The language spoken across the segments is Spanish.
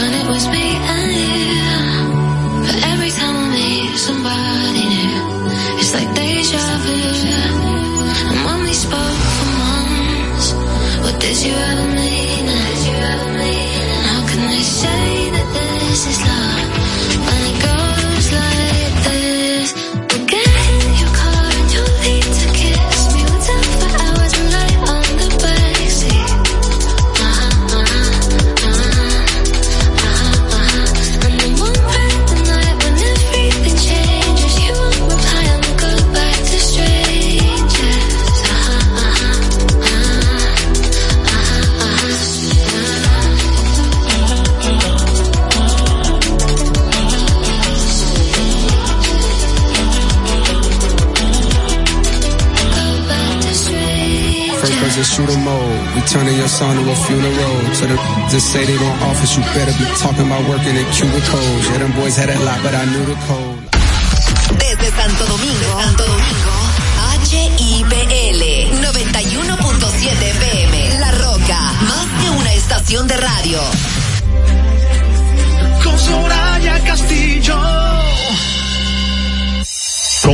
when it was me and you. Song to a funeral. To the just say they don't office, you better be talking about working in cubicles. Yeah, them boys had it locked, but I knew the code.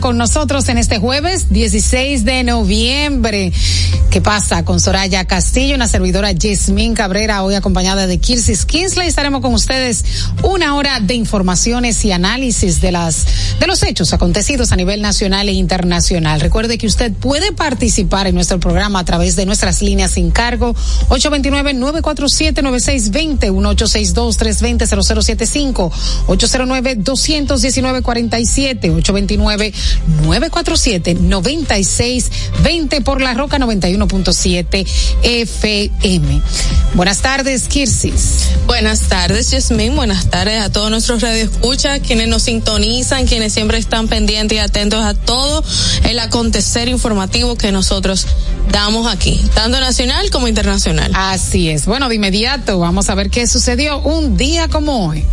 Con nosotros en este jueves 16 de noviembre. ¿Qué pasa con Soraya Castillo, una servidora Jasmine Cabrera, hoy acompañada de Kirsis Kinsley? Estaremos con ustedes una hora de informaciones y análisis de las de los hechos acontecidos a nivel nacional e internacional. Recuerde que usted puede participar en nuestro programa a través de nuestras líneas sin cargo 829-947-9620, 1862-320-0075, 809-219-47, 829-947-9620 por la Roca 91.7 FM. Buenas tardes, Kirsis. Buenas tardes, Yasmin. Buenas tardes a todos nuestros radioescuchas, quienes nos sintonizan, quienes siempre están pendientes y atentos a todo el acontecer informativo que nosotros damos aquí, tanto nacional como internacional. Así es. Bueno, de inmediato vamos a ver qué sucedió un día como hoy.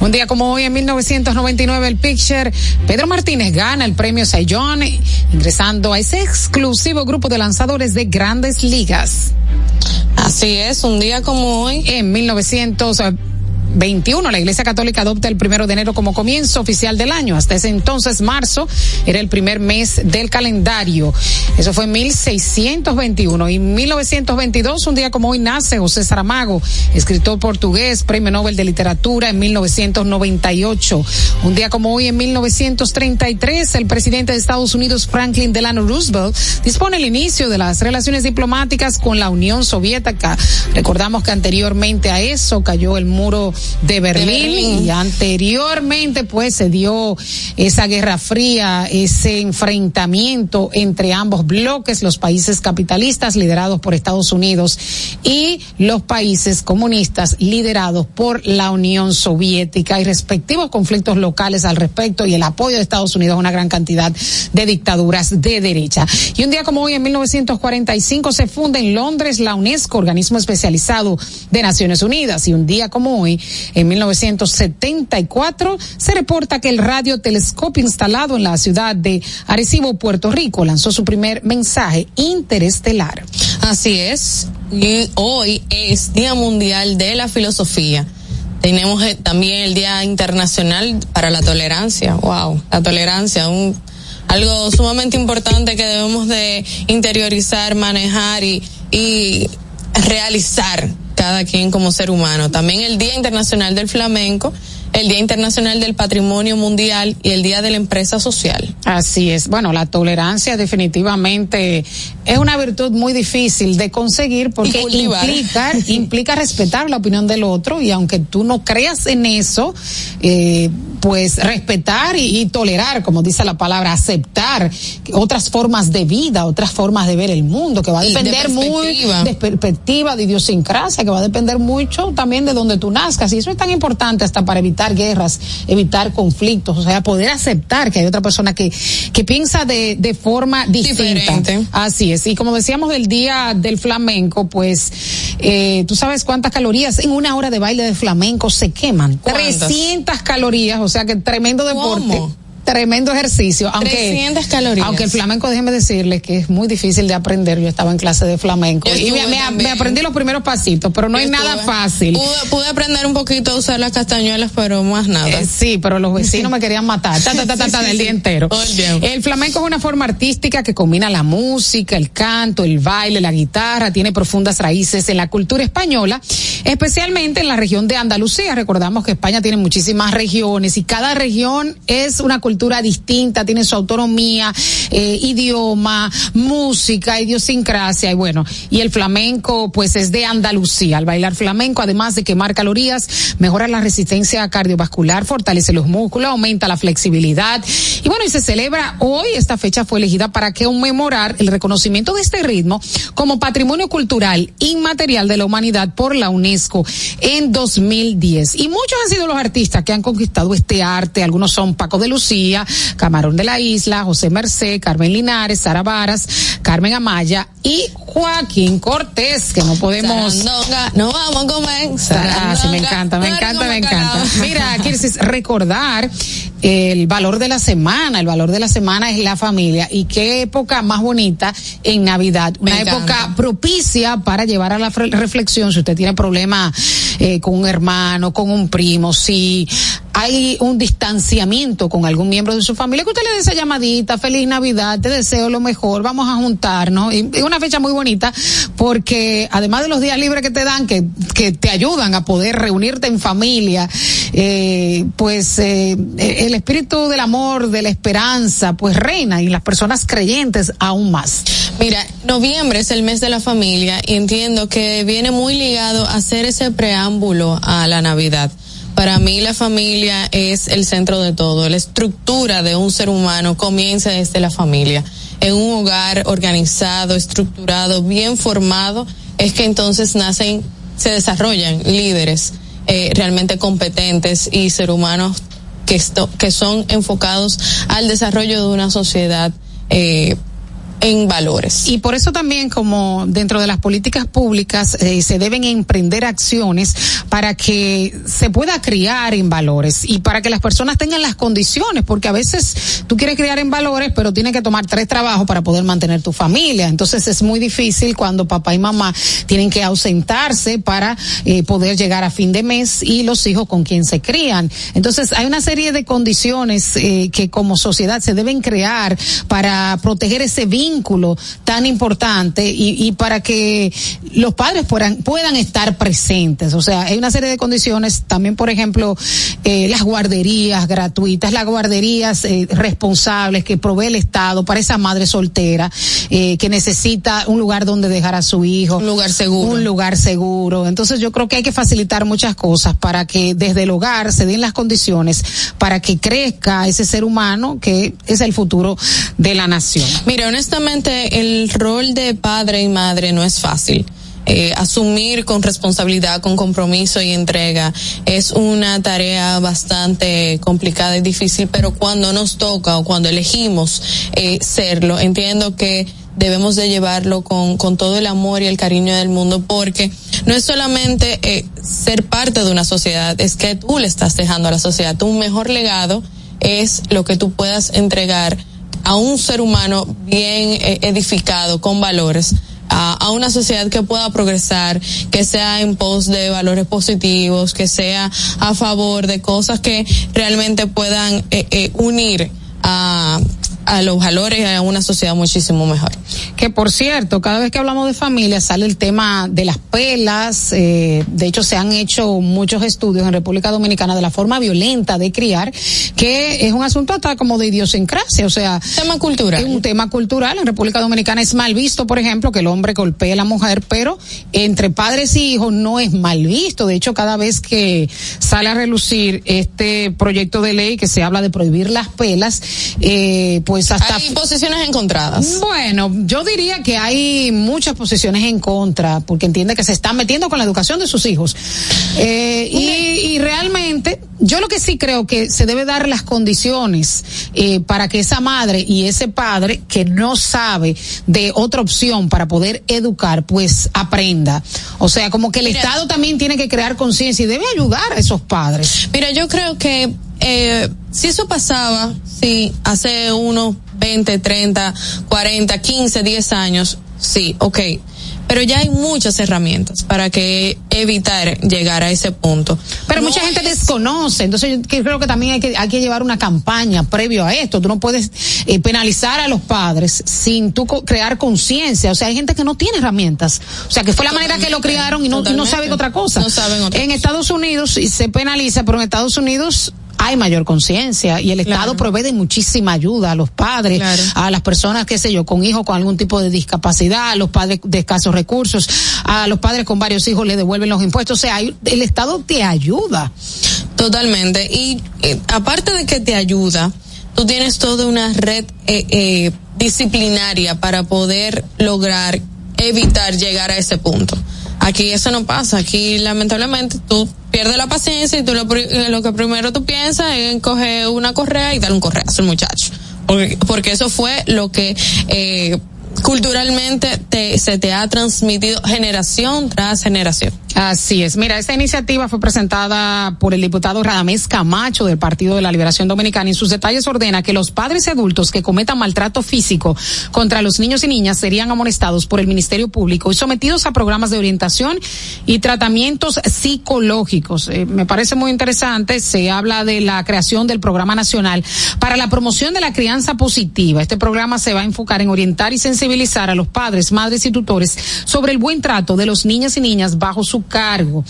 Un día como hoy, en 1999, el Picture, Pedro Martínez gana el premio Sayón, ingresando a ese exclusivo grupo de lanzadores de grandes ligas. Así es, un día como hoy. En 1900. 21. La Iglesia Católica adopta el primero de enero como comienzo oficial del año. Hasta ese entonces, marzo era el primer mes del calendario. Eso fue en 1621. Y en 1922, un día como hoy, nace José Saramago, escritor portugués, premio Nobel de Literatura en 1998. Un día como hoy, en 1933, el presidente de Estados Unidos, Franklin Delano Roosevelt, dispone el inicio de las relaciones diplomáticas con la Unión Soviética. Recordamos que anteriormente a eso cayó el muro de Berlín, de Berlín, y anteriormente pues se dio esa guerra fría, ese enfrentamiento entre ambos bloques, los países capitalistas liderados por Estados Unidos y los países comunistas liderados por la Unión Soviética y respectivos conflictos locales al respecto y el apoyo de Estados Unidos a una gran cantidad de dictaduras de derecha. Y un día como hoy, en 1945, se funda en Londres la UNESCO, organismo especializado de Naciones Unidas. Y un día como hoy, en 1974, se reporta que el radiotelescopio instalado en la ciudad de Arecibo, Puerto Rico, lanzó su primer mensaje interestelar. Así es. Y hoy es Día Mundial de la Filosofía. Tenemos también el Día Internacional para la Tolerancia. Wow, la tolerancia, un algo sumamente importante que debemos de interiorizar, manejar y realizar cada quien como ser humano. También el Día Internacional del Flamenco el Día Internacional del Patrimonio Mundial y el Día de la Empresa Social. Así es. Bueno, la tolerancia definitivamente es una virtud muy difícil de conseguir porque implica, implica respetar la opinión del otro y aunque tú no creas en eso, eh, pues respetar y, tolerar, como dice la palabra, aceptar otras formas de vida, otras formas de ver el mundo, que va a depender muy de perspectiva, de idiosincrasia, que va a depender mucho también de donde tú nazcas. Y eso es tan importante hasta para evitar guerras, evitar conflictos, o sea, poder aceptar que hay otra persona que, que piensa de, de forma distinta. Diferente. Así es. Y como decíamos del día del flamenco, pues, eh, tú sabes cuántas calorías en una hora de baile de flamenco se queman. 300 calorías, o sea que tremendo deporte tremendo ejercicio. Aunque, 300 calorías. Aunque el flamenco, déjeme decirle que es muy difícil de aprender. Yo estaba en clase de flamenco y me, aprendí los primeros pasitos, pero no hay nada fácil. Pude, aprender un poquito a usar las castañuelas, pero más nada. Eh, sí, pero los vecinos me querían matar ta, ta, ta, del día entero. el flamenco es una forma artística que combina la música, el canto, el baile, la guitarra, tiene profundas raíces en la cultura española, especialmente en la región de Andalucía. Recordamos que España tiene muchísimas regiones y cada región es una cultura distinta, tiene su autonomía, eh, idioma, música, idiosincrasia y bueno, y el flamenco pues es de Andalucía. Al bailar flamenco, además de quemar calorías, mejora la resistencia cardiovascular, fortalece los músculos, aumenta la flexibilidad y bueno, y se celebra hoy, esta fecha fue elegida para conmemorar el reconocimiento de este ritmo como patrimonio cultural inmaterial de la humanidad por la UNESCO en 2010. Y muchos han sido los artistas que han conquistado este arte, algunos son Paco de Lucía, Camarón de la Isla, José Merced, Carmen Linares, Sara Varas, Carmen Amaya y Joaquín Cortés, que no podemos. no vamos a comer. Ah, sí, me encanta, me encanta, me encanta. Mira, quieres recordar el valor de la semana. El valor de la semana es la familia. Y qué época más bonita en Navidad. Una época propicia para llevar a la reflexión si usted tiene problemas eh, con un hermano, con un primo, si hay un distanciamiento con algún miembro de su familia, que usted le dé esa llamadita, feliz Navidad, te deseo lo mejor, vamos a juntarnos. Y es una fecha muy bonita porque además de los días libres que te dan, que, que te ayudan a poder reunirte en familia, eh, pues eh, el espíritu del amor, de la esperanza, pues reina y las personas creyentes aún más. Mira, noviembre es el mes de la familia y entiendo que viene muy ligado a hacer ese preámbulo a la Navidad. Para mí la familia es el centro de todo. La estructura de un ser humano comienza desde la familia. En un hogar organizado, estructurado, bien formado, es que entonces nacen, se desarrollan líderes eh, realmente competentes y ser humanos que, que son enfocados al desarrollo de una sociedad eh, en valores. Y por eso también como dentro de las políticas públicas eh, se deben emprender acciones para que se pueda criar en valores y para que las personas tengan las condiciones, porque a veces tú quieres criar en valores, pero tienes que tomar tres trabajos para poder mantener tu familia. Entonces es muy difícil cuando papá y mamá tienen que ausentarse para eh, poder llegar a fin de mes y los hijos con quien se crían. Entonces hay una serie de condiciones eh, que como sociedad se deben crear para proteger ese vínculo vínculo tan importante y, y para que los padres puedan, puedan estar presentes. O sea, hay una serie de condiciones, también por ejemplo, eh, las guarderías gratuitas, las guarderías eh, responsables que provee el Estado para esa madre soltera eh, que necesita un lugar donde dejar a su hijo. Un lugar seguro. Un lugar seguro. Entonces yo creo que hay que facilitar muchas cosas para que desde el hogar se den las condiciones para que crezca ese ser humano que es el futuro de la nación. Mira, honestamente, el rol de padre y madre no es fácil. Eh, asumir con responsabilidad, con compromiso y entrega es una tarea bastante complicada y difícil, pero cuando nos toca o cuando elegimos eh, serlo, entiendo que debemos de llevarlo con, con todo el amor y el cariño del mundo porque no es solamente eh, ser parte de una sociedad, es que tú le estás dejando a la sociedad. Tu mejor legado es lo que tú puedas entregar a un ser humano bien eh, edificado, con valores, a, una sociedad que pueda progresar, que sea en pos de valores positivos, que sea a favor de cosas que realmente puedan eh, eh, unir a, a los valores y a una sociedad muchísimo mejor. Que por cierto, cada vez que hablamos de familia sale el tema de las pelas. Eh, de hecho, se han hecho muchos estudios en República Dominicana de la forma violenta de criar, que es un asunto hasta como de idiosincrasia. O sea, tema cultural. Es un tema cultural. En República Dominicana es mal visto, por ejemplo, que el hombre golpee a la mujer, pero entre padres y hijos no es mal visto. De hecho, cada vez que sale a relucir este proyecto de ley que se habla de prohibir las pelas, eh, pues hasta... Hay posiciones encontradas. Bueno, yo diría que hay muchas posiciones en contra, porque entiende que se están metiendo con la educación de sus hijos. Eh, y, y, realmente, yo lo que sí creo que se debe dar las condiciones eh, para que esa madre y ese padre que no sabe de otra opción para poder educar, pues aprenda. O sea, como que el Mira, Estado también tiene que crear conciencia y debe ayudar a esos padres. Mira, yo creo que eh, si eso pasaba, si hace unos 20, 30, 40, 15, 10 años, sí, ok. Pero ya hay muchas herramientas para que evitar llegar a ese punto. Pero no mucha gente es... desconoce, entonces yo creo que también hay que, hay que llevar una campaña previo a esto. Tú no puedes eh, penalizar a los padres sin tú crear conciencia. O sea, hay gente que no tiene herramientas. O sea, que fue la manera que lo criaron y no, y no saben otra cosa. No saben otra en Estados Unidos se penaliza, pero en Estados Unidos hay mayor conciencia y el Estado claro. provee de muchísima ayuda a los padres, claro. a las personas, qué sé yo, con hijos con algún tipo de discapacidad, a los padres de escasos recursos, a los padres con varios hijos le devuelven los impuestos. O sea, hay, el Estado te ayuda. Totalmente. Y eh, aparte de que te ayuda, tú tienes toda una red eh, eh, disciplinaria para poder lograr evitar llegar a ese punto. Aquí eso no pasa. Aquí lamentablemente tú pierdes la paciencia y tú lo, lo que primero tú piensas es coger una correa y darle un correazo al muchacho. Porque, porque eso fue lo que eh, culturalmente te, se te ha transmitido generación tras generación. Así es. Mira, esta iniciativa fue presentada por el diputado Radamés Camacho del Partido de la Liberación Dominicana y en sus detalles ordena que los padres y adultos que cometan maltrato físico contra los niños y niñas serían amonestados por el Ministerio Público y sometidos a programas de orientación y tratamientos psicológicos. Eh, me parece muy interesante. Se habla de la creación del Programa Nacional para la Promoción de la Crianza Positiva. Este programa se va a enfocar en orientar y sensibilizar a los padres, madres y tutores sobre el buen trato de los niños y niñas bajo su cargo.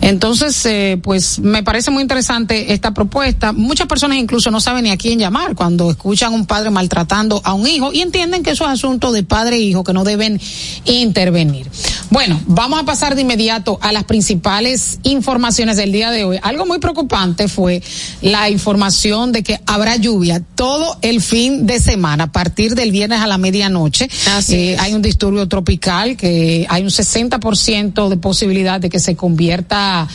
Entonces, eh, pues me parece muy interesante esta propuesta. Muchas personas incluso no saben ni a quién llamar cuando escuchan a un padre maltratando a un hijo y entienden que eso es asunto de padre e hijo que no deben intervenir. Bueno, vamos a pasar de inmediato a las principales informaciones del día de hoy. Algo muy preocupante fue la información de que habrá lluvia todo el fin de semana a partir del viernes a la medianoche. Eh, hay un disturbio tropical que hay un 60% de posibilidad de que se convierta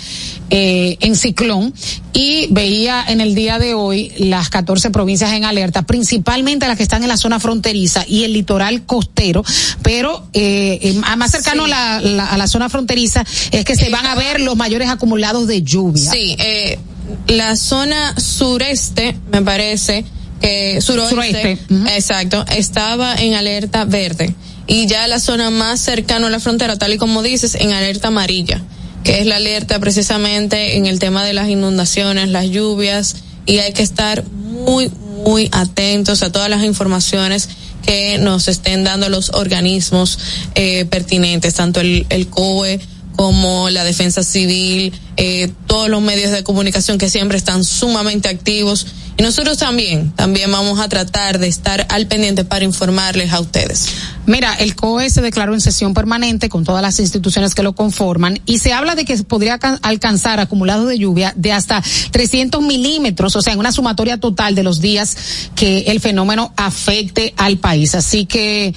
eh, en ciclón y veía en el día de hoy las 14 provincias en alerta, principalmente las que están en la zona fronteriza y el litoral costero, pero eh, más cercano sí. a, la, la, a, la, zona fronteriza es que se van a ver los mayores acumulados de lluvia. Sí, eh, la zona sureste, me parece, que suroeste, suroeste. Uh -huh. exacto, estaba en alerta verde y ya la zona más cercana a la frontera, tal y como dices, en alerta amarilla, que es la alerta precisamente en el tema de las inundaciones, las lluvias, y hay que estar muy, muy atentos a todas las informaciones que nos estén dando los organismos eh, pertinentes, tanto el, el COE como la defensa civil, eh, todos los medios de comunicación que siempre están sumamente activos y nosotros también, también vamos a tratar de estar al pendiente para informarles a ustedes. Mira, el COE se declaró en sesión permanente con todas las instituciones que lo conforman y se habla de que podría alcanzar acumulados de lluvia de hasta 300 milímetros, o sea, en una sumatoria total de los días que el fenómeno afecte al país. Así que,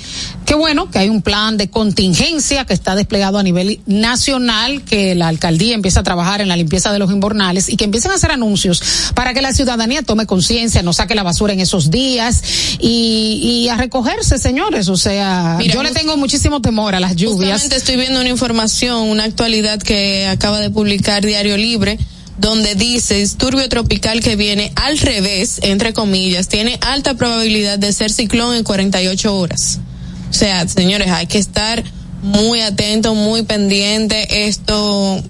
qué bueno que hay un plan de contingencia que está desplegado a nivel nacional, que la alcaldía empieza a trabajar en la limpieza de los invernales y que empiecen a hacer anuncios para que la ciudadanía tome conciencia, no saque la basura en esos días y, y, a recogerse, señores. O sea, Mira, yo le tengo muchísimo temor a las lluvias. Estoy viendo una información, una actualidad que acaba de publicar Diario Libre donde dice disturbio tropical que viene al revés, entre comillas, tiene alta probabilidad de ser ciclón en 48 horas. O sea, señores, hay que estar muy atentos, muy pendiente. Esto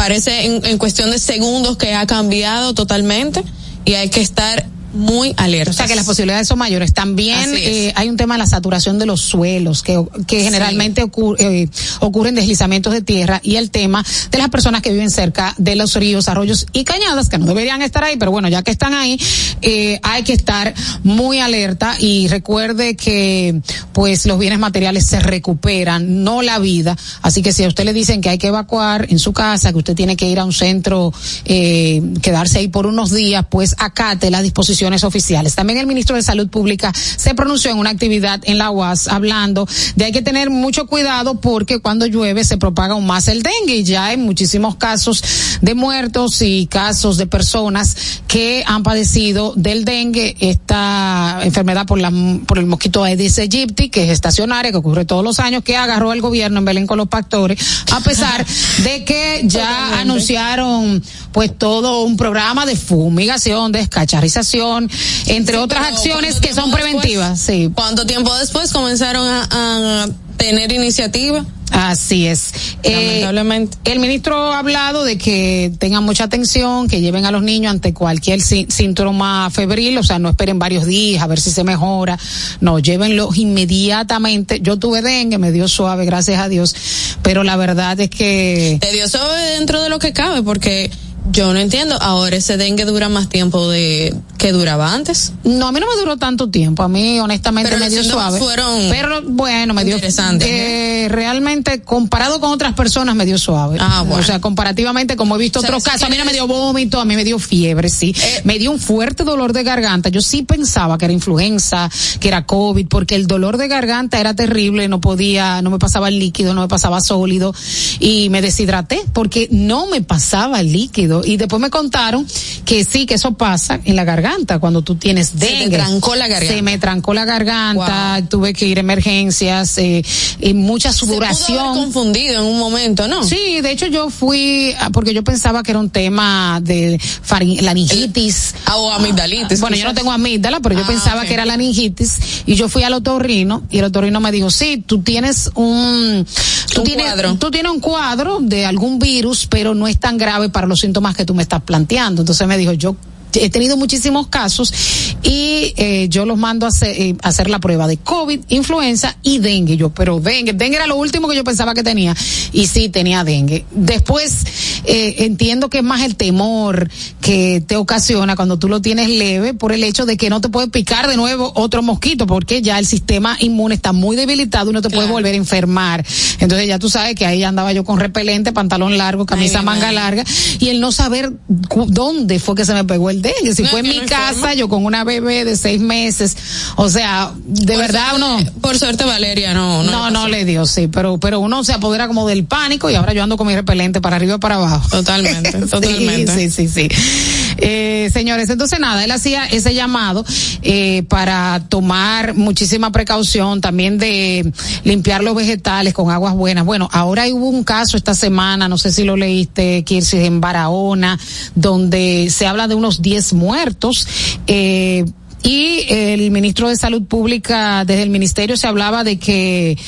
parece en, en cuestión de segundos que ha cambiado totalmente y hay que estar muy alertas. O sea que las posibilidades son mayores. También eh, hay un tema de la saturación de los suelos, que, que generalmente ocurre, eh, ocurren deslizamientos de tierra, y el tema de las personas que viven cerca de los ríos, arroyos y cañadas, que no deberían estar ahí, pero bueno, ya que están ahí, eh, hay que estar muy alerta y recuerde que pues los bienes materiales se recuperan, no la vida. Así que si a usted le dicen que hay que evacuar en su casa, que usted tiene que ir a un centro, eh, quedarse ahí por unos días, pues acate la disposición oficiales. También el ministro de Salud Pública se pronunció en una actividad en la UAS hablando de hay que tener mucho cuidado porque cuando llueve se propaga aún más el dengue y ya hay muchísimos casos de muertos y casos de personas que han padecido del dengue, esta enfermedad por la por el mosquito Aedes aegypti, que es estacionaria, que ocurre todos los años, que agarró el gobierno en Belén con los pastores, a pesar de que ya anunciaron pues todo un programa de fumigación, entre otras acciones que son preventivas. sí. ¿Cuánto tiempo después comenzaron a, tener iniciativa? Así es. Eh, Lamentablemente. el ministro ha hablado de que tengan mucha atención, que lleven a los niños ante cualquier síntoma febril, o sea, no esperen varios días a ver si se mejora, no, llévenlos inmediatamente. Yo tuve dengue, me dio suave, gracias a Dios, pero la verdad es que... Te dio suave dentro de lo que cabe, porque yo no entiendo. Ahora ese dengue dura más tiempo de que duraba antes. No, a mí no me duró tanto tiempo. A mí, honestamente, me dio suave. Fueron pero bueno, me dio. Interesante. Eh, realmente, comparado con otras personas, me dio suave. Ah, bueno. O sea, comparativamente, como he visto otros casos, a mí no me dio vómito, a mí me dio fiebre, sí. Eh, me dio un fuerte dolor de garganta. Yo sí pensaba que era influenza, que era COVID, porque el dolor de garganta era terrible, no podía, no me pasaba el líquido, no me pasaba sólido y me deshidraté porque no me pasaba el líquido y después me contaron que sí, que eso pasa en la garganta cuando tú tienes dengue. Se trancó la garganta. Se me trancó la garganta, tuve que ir a emergencias, eh, y mucha sudoración. Se confundido en un momento, ¿no? Sí, de hecho yo fui, ah, porque yo pensaba que era un tema de laringitis. Ah, o amigdalitis. Bueno, yo no tengo amígdala, pero yo ah, pensaba que era laringitis y yo fui al otorrino y el otorrino me dijo, sí, tú tienes un, tú tienes, cuadro. tú tienes un cuadro de algún virus, pero no es tan grave para los síntomas que tú me estás planteando. Entonces me dijo, yo he tenido muchísimos casos y eh, yo los mando a hacer, eh, hacer, la prueba de COVID, influenza y dengue. Yo, pero dengue, dengue era lo último que yo pensaba que tenía y sí tenía dengue. Después eh, entiendo que es más el temor que te ocasiona cuando tú lo tienes leve por el hecho de que no te puede picar de nuevo otro mosquito porque ya el sistema inmune está muy debilitado y no te puede volver a enfermar. Entonces ya tú sabes que ahí andaba yo con repelente, pantalón largo, camisa manga larga y el no saber dónde fue que se me pegó el dengue. Si fue en mi casa, yo con una bebé de seis meses, o sea, de verdad uno. Por suerte Valeria no. No, no, le dio, sí, pero, pero uno se apodera como del pánico y ahora yo ando con mi repelente para arriba y para abajo. Totalmente, totalmente. Sí, sí, sí. Eh, señores, entonces nada, él hacía ese llamado eh, para tomar muchísima precaución, también de limpiar los vegetales con aguas buenas. Bueno, ahora hubo un caso esta semana, no sé si lo leíste, Kirsi, en Barahona, donde se habla de unos 10 muertos. Eh, y el ministro de Salud Pública desde el ministerio se hablaba de que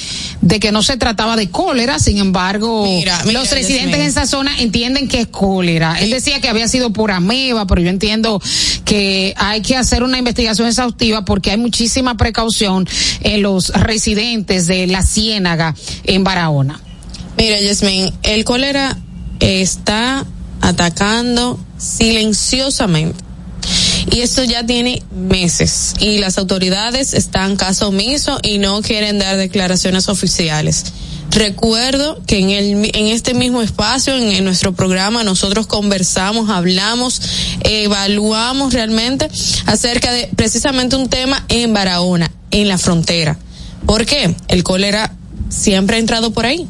de que no se trataba de cólera, sin embargo, los residentes en esa zona entienden que es cólera. Él decía que había sido por ameba, pero yo entiendo que hay que hacer una investigación exhaustiva porque hay muchísima precaución en los residentes de la Ciénaga en Barahona. Mira, Yasmin, el cólera está atacando silenciosamente. Y esto ya tiene meses y las autoridades están caso omiso y no quieren dar declaraciones oficiales. Recuerdo que en, el, en este mismo espacio, en, nuestro programa, nosotros conversamos, hablamos, evaluamos realmente acerca de precisamente un tema en Barahona, en la frontera. ¿Por qué? El cólera siempre ha entrado por ahí.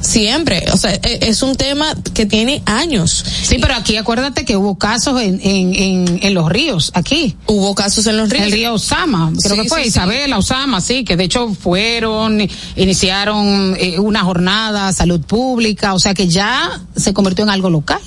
Siempre, o sea, e, es un tema que tiene años. Sí, pero aquí acuérdate que hubo casos en, en, en, los ríos, aquí. Hubo casos en los ríos. El río Osama, creo que fue Isabela, Osama, sí, que de hecho fueron, iniciaron eh, una jornada, salud pública, o sea que ya se convirtió en algo local.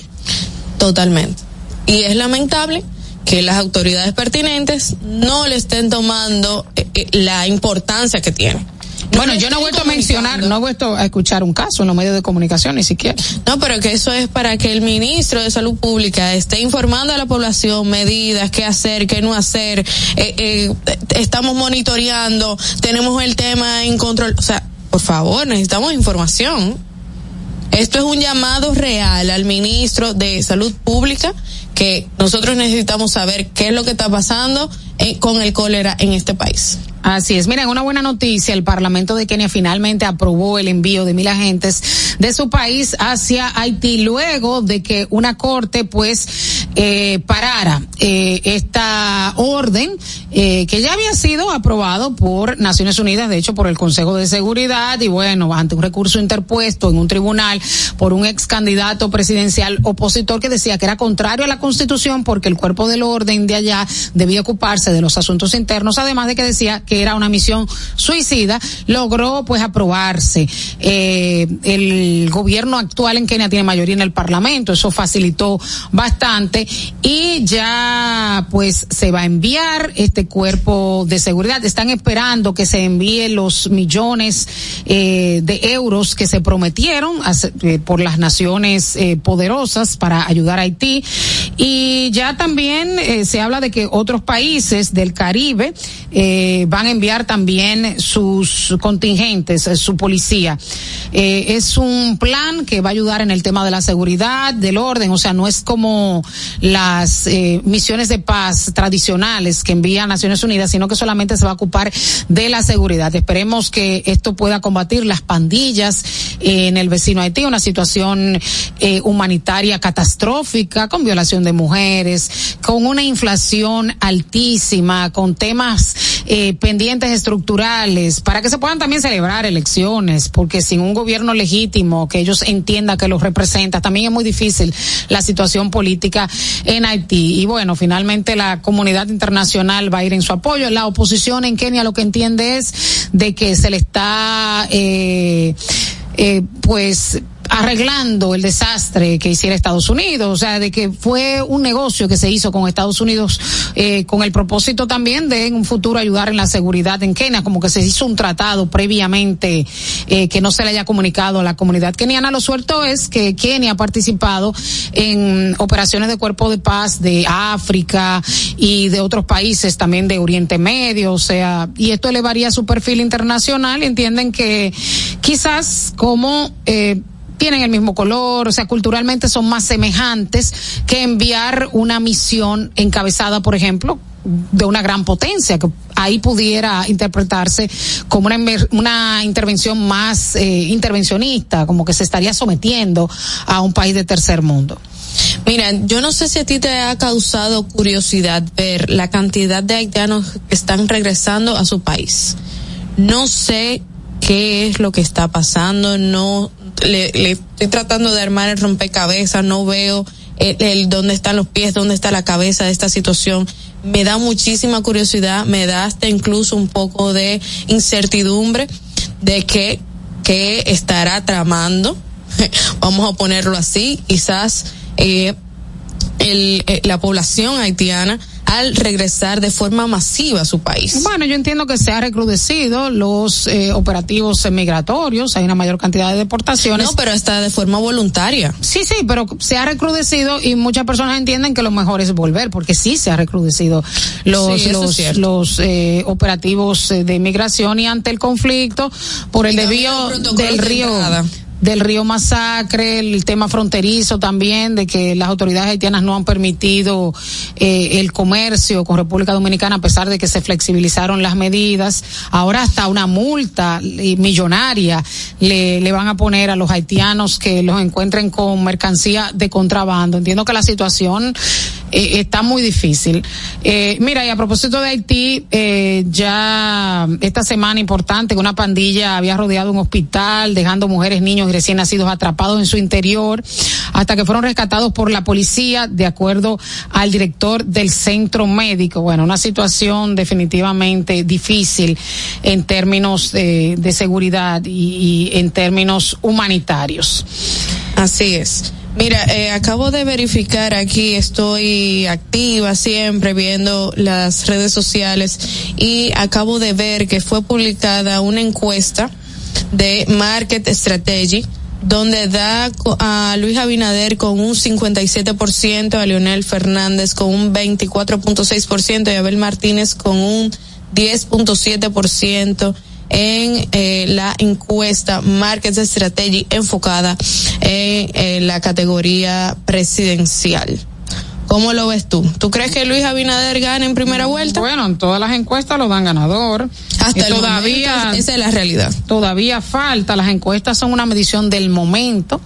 Totalmente. Y es lamentable que las autoridades pertinentes no le estén tomando eh, eh, la importancia que tiene. Bueno, yo no he vuelto a mencionar, no he vuelto a escuchar un caso en los medios de comunicación ni siquiera. No, pero que eso es para que el ministro de Salud Pública esté informando a la población medidas, qué hacer, qué no hacer. Eh, eh, estamos monitoreando, tenemos el tema en control. O sea, por favor, necesitamos información. Esto es un llamado real al ministro de Salud Pública que nosotros necesitamos saber qué es lo que está pasando eh, con el cólera en este país. Así es. Miren, una buena noticia. El Parlamento de Kenia finalmente aprobó el envío de mil agentes de su país hacia Haití luego de que una corte pues eh, parara eh, esta orden eh, que ya había sido aprobado por Naciones Unidas, de hecho por el Consejo de Seguridad y bueno, ante un recurso interpuesto en un tribunal por un ex candidato presidencial opositor que decía que era contrario a la Constitución porque el cuerpo del orden de allá debía ocuparse de los asuntos internos, además de que decía que era una misión suicida, logró pues aprobarse. Eh, el gobierno actual en Kenia tiene mayoría en el Parlamento, eso facilitó bastante y ya pues se va a enviar este cuerpo de seguridad. Están esperando que se envíen los millones eh, de euros que se prometieron eh, por las naciones poderosas para ayudar a Haití y ya también se habla de que otros países del Caribe eh, van a enviar también sus contingentes, eh, su policía. Eh, es un plan que va a ayudar en el tema de la seguridad, del orden, o sea, no es como las eh, misiones de paz tradicionales que envía Naciones Unidas, sino que solamente se va a ocupar de la seguridad. Esperemos que esto pueda combatir las pandillas en el vecino Haití, una situación eh, humanitaria catastrófica, con violación de mujeres, con una inflación altísima, con temas eh, pendientes estructurales, para que se puedan también celebrar elecciones, porque sin un gobierno legítimo que ellos entiendan que los representa, también es muy difícil la situación política en Haití. Y bueno, finalmente la comunidad internacional va a ir en su apoyo. La oposición en Kenia lo que entiende es de que se le está, eh, eh, pues, arreglando el desastre que hiciera Estados Unidos, o sea, de que fue un negocio que se hizo con Estados Unidos eh, con el propósito también de en un futuro ayudar en la seguridad en Kenia, como que se hizo un tratado previamente eh, que no se le haya comunicado a la comunidad keniana. Lo suelto es que Kenia ha participado en operaciones de cuerpo de paz de África y de otros países también de Oriente Medio, o sea, y esto elevaría su perfil internacional entienden que quizás como eh, tienen el mismo color, o sea, culturalmente son más semejantes que enviar una misión encabezada, por ejemplo, de una gran potencia, que ahí pudiera interpretarse como una, una intervención más eh, intervencionista, como que se estaría sometiendo a un país de tercer mundo. Mira, yo no sé si a ti te ha causado curiosidad ver la cantidad de haitianos que están regresando a su país. No sé qué es lo que está pasando, no le, estoy tratando de armar el rompecabezas, no veo el, dónde están los pies, dónde está la cabeza de esta situación. Me da muchísima curiosidad, me da hasta incluso un poco de incertidumbre de que, que estará tramando, vamos a ponerlo así, quizás eh, el, eh, la población haitiana al regresar de forma masiva a su país. Bueno, yo entiendo que se ha recrudecido los eh, operativos migratorios, hay una mayor cantidad de deportaciones. No, pero está de forma voluntaria. Sí, sí, pero se ha recrudecido y muchas personas entienden que lo mejor es volver, porque sí se ha recrudecido los Sí, los, es los eh, operativos eh, de migración y ante el conflicto por el desvío del de río. Del río Masacre, el tema fronterizo también, de que las autoridades haitianas no han permitido eh, el comercio con República Dominicana a pesar de que se flexibilizaron las medidas. Ahora hasta una multa eh, millonaria le, le van a poner a los haitianos que los encuentren con mercancía de contrabando. Entiendo que la situación eh, está muy difícil. Eh, mira, y a propósito de Haití, eh, ya esta semana importante una pandilla había rodeado un hospital, dejando mujeres, niños y recién nacidos atrapados en su interior, hasta que fueron rescatados por la policía, de acuerdo al director del centro médico. Bueno, una situación definitivamente difícil en términos de, de seguridad y, y en términos humanitarios. Así es. Mira, eh, acabo de verificar aquí, estoy activa siempre viendo las redes sociales y acabo de ver que fue publicada una encuesta de Market Strategy donde da a Luis Abinader con un 57%, a Leonel Fernández con un 24.6% y a Abel Martínez con un 10.7% en eh, la encuesta Market Strategy enfocada en la categoría presidencial. ¿Cómo lo ves tú? ¿Tú crees que Luis Abinader gana en primera vuelta? Bueno, en todas las encuestas lo dan ganador. Hasta todavía esa es la realidad. Todavía falta, las encuestas son una medición del momento.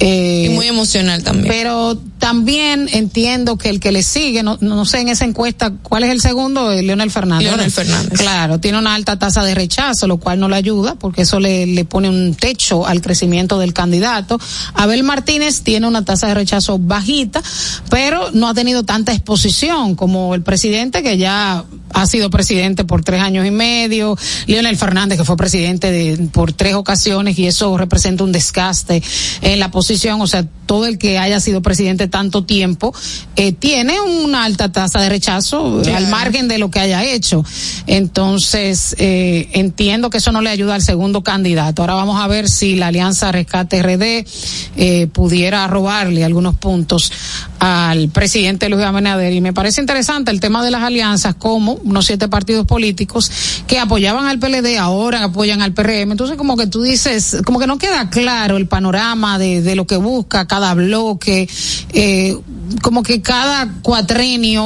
Eh, y muy emocional también. Pero también entiendo que el que le sigue, no, no sé en esa encuesta, ¿cuál es el segundo? Eh, Leonel Fernández. Leonel Fernández. Claro, tiene una alta tasa de rechazo, lo cual no le ayuda porque eso le, le pone un techo al crecimiento del candidato. Abel Martínez tiene una tasa de rechazo bajita, pero no ha tenido tanta exposición como el presidente que ya ha sido presidente por tres años y medio, Leonel Fernández que fue presidente de, por tres ocasiones y eso representa un desgaste en la posición, o sea, todo el que haya sido presidente tanto tiempo eh, tiene una alta tasa de rechazo al margen de lo que haya hecho. Entonces, eh, entiendo que eso no le ayuda al segundo candidato. Ahora vamos a ver si la Alianza Rescate RD eh, pudiera robarle algunos puntos al presidente Luis Abinader. Y me parece interesante el tema de las alianzas, como unos siete partidos políticos que apoyaban al PLD ahora apoyan al PRM. Entonces, como que tú dices, como que no queda claro el panorama de, de lo que busca cada bloque. Eh, como que cada cuatrenio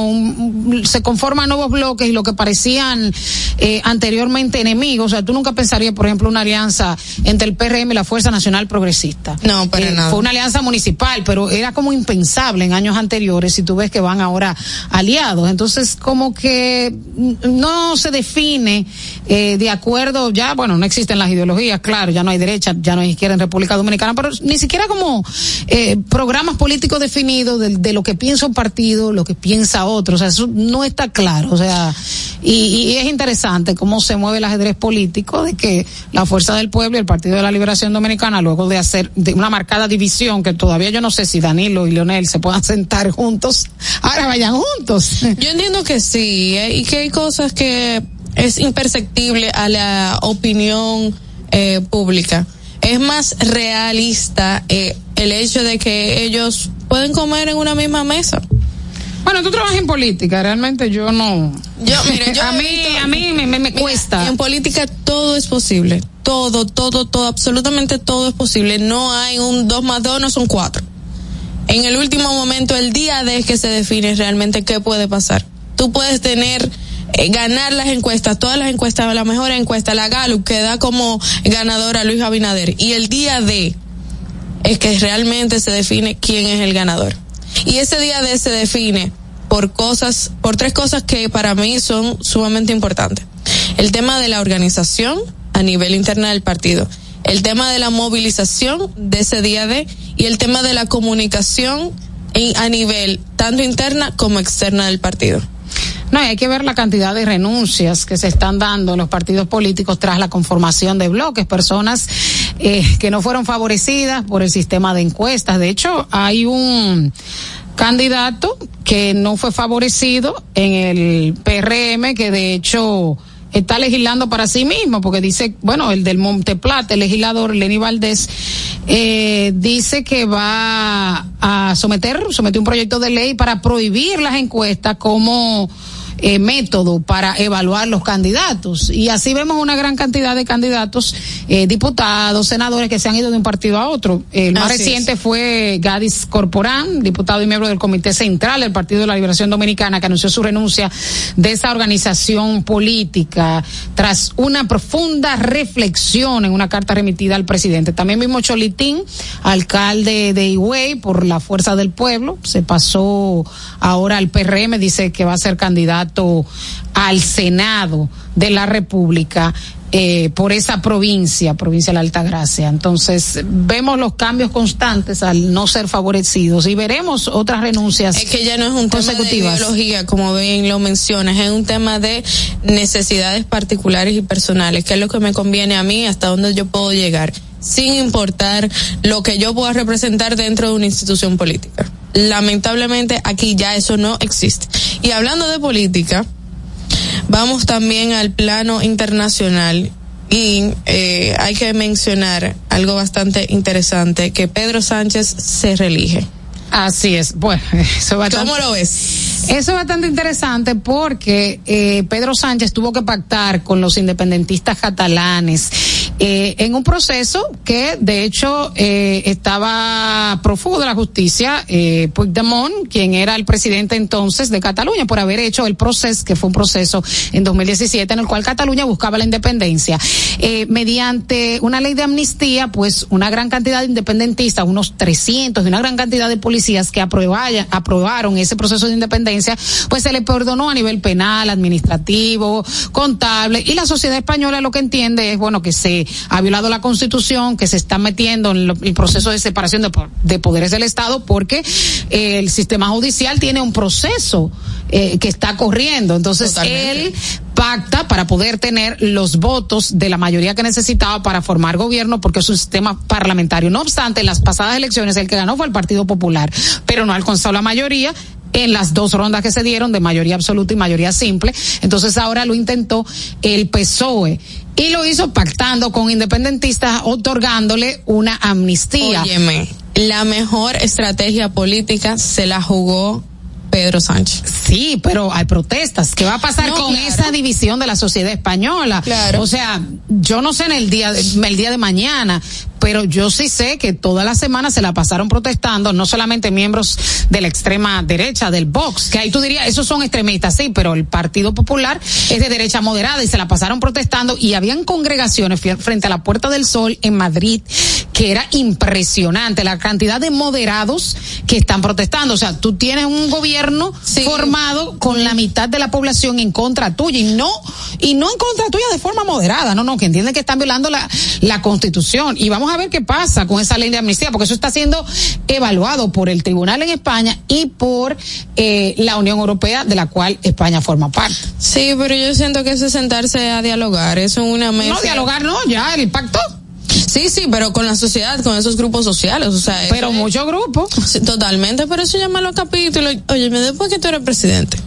se conforman nuevos bloques y lo que parecían eh, anteriormente enemigos. O sea, tú nunca pensarías, por ejemplo, una alianza entre el PRM y la Fuerza Nacional Progresista. No, para Eh, nada. Fue una alianza municipal, pero era como impensable en años anteriores y tú ves que van ahora aliados. Entonces, como que no se define eh, de acuerdo, ya, bueno, no existen las ideologías, claro, ya no hay derecha, ya no hay izquierda en República Dominicana, pero ni siquiera como eh, programas políticos definidos de, lo que piensa un partido, lo que piensa otro, o sea, eso no está claro, o sea, y, es interesante cómo se mueve el ajedrez político de que la Fuerza del Pueblo y el Partido de la Liberación Dominicana, luego de hacer de una marcada división, que todavía yo no sé si Danilo y Leonel se puedan sentar juntos, ahora vayan juntos. Yo entiendo que sí, eh, que hay cosas que es imperceptible a la opinión eh, pública. Es más realista eh, el hecho de que ellos pueden comer en una misma mesa. Bueno, tú trabajas en política, realmente yo no. Yo, mire, yo a mí, visto- a mí me, me, me Mira, cuesta. En política todo es posible. Todo, todo, todo, absolutamente todo es posible. No hay un dos más dos, no son cuatro. En el último momento, el día de que se define realmente qué puede pasar. Tú puedes tener, eh, ganar las encuestas, todas las encuestas, la mejor encuesta, la Gallup, que da como ganadora a Luis Abinader. Y el día de es que realmente se define quién es el ganador. Y ese día de se define por cosas, por tres cosas que para mí son sumamente importantes. El tema de la organización a nivel interna del partido, el tema de la movilización de ese día de y el tema de la comunicación a nivel tanto interna como externa del partido. No, hay que ver la cantidad de renuncias que se están dando en los partidos políticos tras la conformación de bloques, personas eh, que no fueron favorecidas por el sistema de encuestas. De hecho, hay un candidato que no fue favorecido en el PRM, que de hecho está legislando para sí mismo, porque dice, bueno, el del Monteplata, el legislador Lenny Valdés, eh, dice que va a someter, sometió un proyecto de ley para prohibir las encuestas como eh, método para evaluar los candidatos. Y así vemos una gran cantidad de candidatos, eh, diputados, senadores que se han ido de un partido a otro. El más Así es. reciente fue Gadis Corporán, diputado y miembro del Comité Central del Partido de la Liberación Dominicana, que anunció su renuncia de esa organización política tras una profunda reflexión en una carta remitida al presidente. También mismo Cholitín, alcalde de Higüey por la Fuerza del Pueblo, se pasó ahora al PRM, dice que va a ser candidato al Senado de la República eh, por esa provincia, provincia de la Altagracia. Entonces, vemos los cambios constantes al no ser favorecidos y veremos otras renuncias Es que ya no es un tema de ideología, como bien lo mencionas, es un tema de necesidades particulares y personales, qué es lo que me conviene a mí, hasta dónde yo puedo llegar. sin importar lo que yo pueda representar dentro de una institución política. Lamentablemente aquí ya eso no existe. Y hablando de política, vamos también al plano internacional y eh, hay que mencionar algo bastante interesante, que Pedro Sánchez se reelige. Así es. Bueno, eso va ¿Cómo lo ves? Eso es bastante interesante porque eh, Pedro Sánchez tuvo que pactar con los independentistas catalanes eh, en un proceso que de hecho eh, estaba prófugo de la justicia, eh, Puigdemont, quien era el presidente entonces de Cataluña, por haber hecho el proceso, que fue un proceso en 2017 en el cual Cataluña buscaba la independencia. Eh, mediante una ley de amnistía, pues una gran cantidad de independentistas, unos 300 de una gran cantidad de policías que aprobaron, aprobaron ese proceso de independencia, pues se le perdonó a nivel penal, administrativo, contable, y la sociedad española lo que entiende es, bueno, que se ha violado la constitución, que se está metiendo en lo, el proceso de separación de, de, poderes del Estado porque eh, el sistema judicial tiene un proceso eh, que está corriendo. Entonces Totalmente. él pacta para poder tener los votos de la mayoría que necesitaba para formar gobierno porque es un sistema parlamentario. No obstante, en las pasadas elecciones el que ganó fue el Partido Popular, pero no alcanzó la mayoría en las dos rondas que se dieron de mayoría absoluta y mayoría simple. Entonces ahora lo intentó el PSOE y lo hizo pactando con independentistas, otorgándole una amnistía. La mejor estrategia política se la jugó Pedro Sánchez. Sí, pero hay protestas. ¿Qué va a pasar no, con claro. esa división de la sociedad española? Claro. O sea, yo no sé en el día, de, el día de mañana, pero yo sí sé que toda la semana se la pasaron protestando, no solamente miembros de la extrema derecha, del Vox, que ahí tú dirías, esos son extremistas, sí, pero el Partido Popular es de derecha moderada y se la pasaron protestando y habían congregaciones frente a la Puerta del Sol en Madrid que era impresionante la cantidad de moderados que están protestando. O sea, tú tienes un gobierno sí. formado con la mitad de la población en contra tuya y no, y no en contra tuya de forma moderada, no, no, que entienden que están violando la, la constitución. Y vamos a ver qué pasa con esa ley de amnistía, porque eso está siendo evaluado por el tribunal en España y por eh, la Unión Europea, de la cual España forma parte. Sí, pero yo siento que eso es sentarse a dialogar, eso es una mesa. No, dialogar no, ya, el pacto. Sí, sí, pero con la sociedad, con esos grupos sociales, o sea. Pero muchos grupos. Sí, totalmente, pero eso llama a los capítulos. Oye, después que tú eres presidente.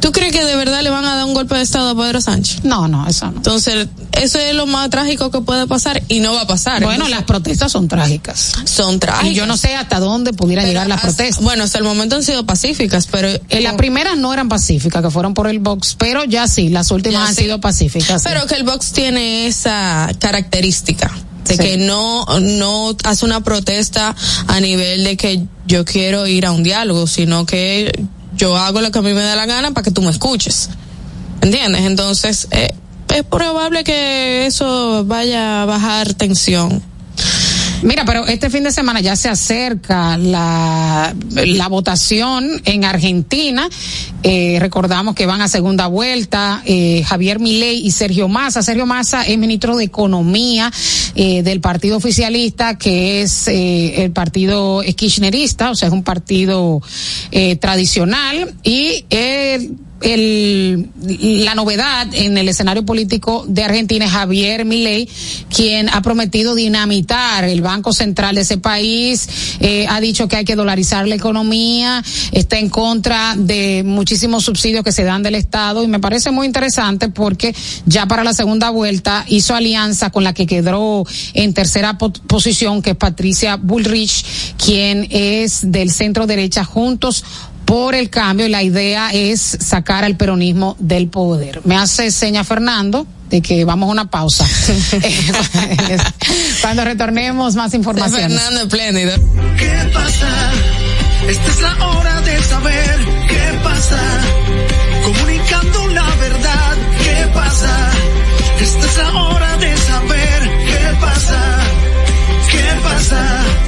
¿Tú crees que de verdad le van a dar un golpe de Estado a Pedro Sánchez? No, no, eso no. Entonces, eso es lo más trágico que puede pasar y no va a pasar. Bueno, Entonces, las protestas son trágicas. Son trágicas. Y yo no sé hasta dónde pudieran llegar las hasta, protestas. Bueno, hasta el momento han sido pacíficas, pero... En las primeras no eran pacíficas, que fueron por el Vox, pero ya sí, las últimas Ya han sí. sido pacíficas. sí. Pero que el Vox tiene esa característica de Sí. que no no hace una protesta a nivel de que yo quiero ir a un diálogo, sino que yo hago lo que a mí me da la gana para que tú me escuches. ¿Entiendes? Entonces, eh, es probable que eso vaya a bajar tensión. Mira, pero este fin de semana ya se acerca la, la votación en Argentina. Eh, recordamos que van a segunda vuelta eh, Javier Milei y Sergio Massa. Sergio Massa es ministro de Economía eh, del partido oficialista, que es eh, el partido kirchnerista, o sea, es un partido eh, tradicional y el, la novedad en el escenario político de Argentina es Javier Milei, quien ha prometido dinamitar el Banco Central de ese país, eh, ha dicho que hay que dolarizar la economía, está en contra de muchísimos subsidios que se dan del Estado y me parece muy interesante porque ya para la segunda vuelta hizo alianza con la que quedó en tercera po posición, que es Patricia Bullrich, quien es del centro derecha juntos por el cambio y la idea es sacar al peronismo del poder. Me hace seña Fernando de que vamos a una pausa. Cuando retornemos más información. Fernando espléndido. ¿Qué pasa? Esta es la hora de saber qué pasa. Comunicando la verdad, ¿qué pasa? Esta es la hora de saber qué pasa. ¿Qué pasa?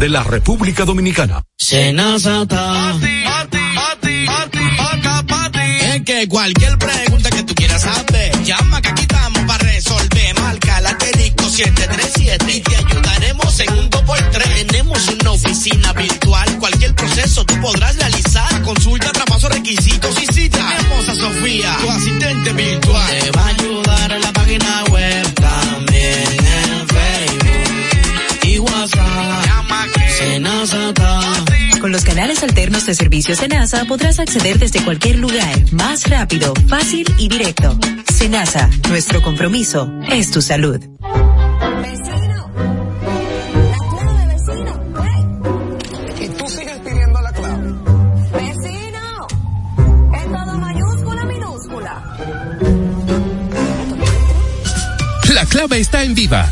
de la República Dominicana. Senazata. Es que cualquier pregunta que tú quieras saber, llama que aquí estamos para resolver. Marca la asterisco 737 y te ayudaremos en un 2x3. Tenemos una oficina virtual, cualquier proceso tú podrás realizar. Consulta, traspaso, requisitos y cita. Tenemos a Sofía, tu asistente virtual. Con los canales alternos de servicios Senasa podrás acceder desde cualquier lugar, más rápido, fácil y directo. Senasa, nuestro compromiso es tu salud. Vecino. La clave, vecino. Y tú sigues pidiendo la clave. Vecino. En todo mayúscula, minúscula. La clave está en Viva.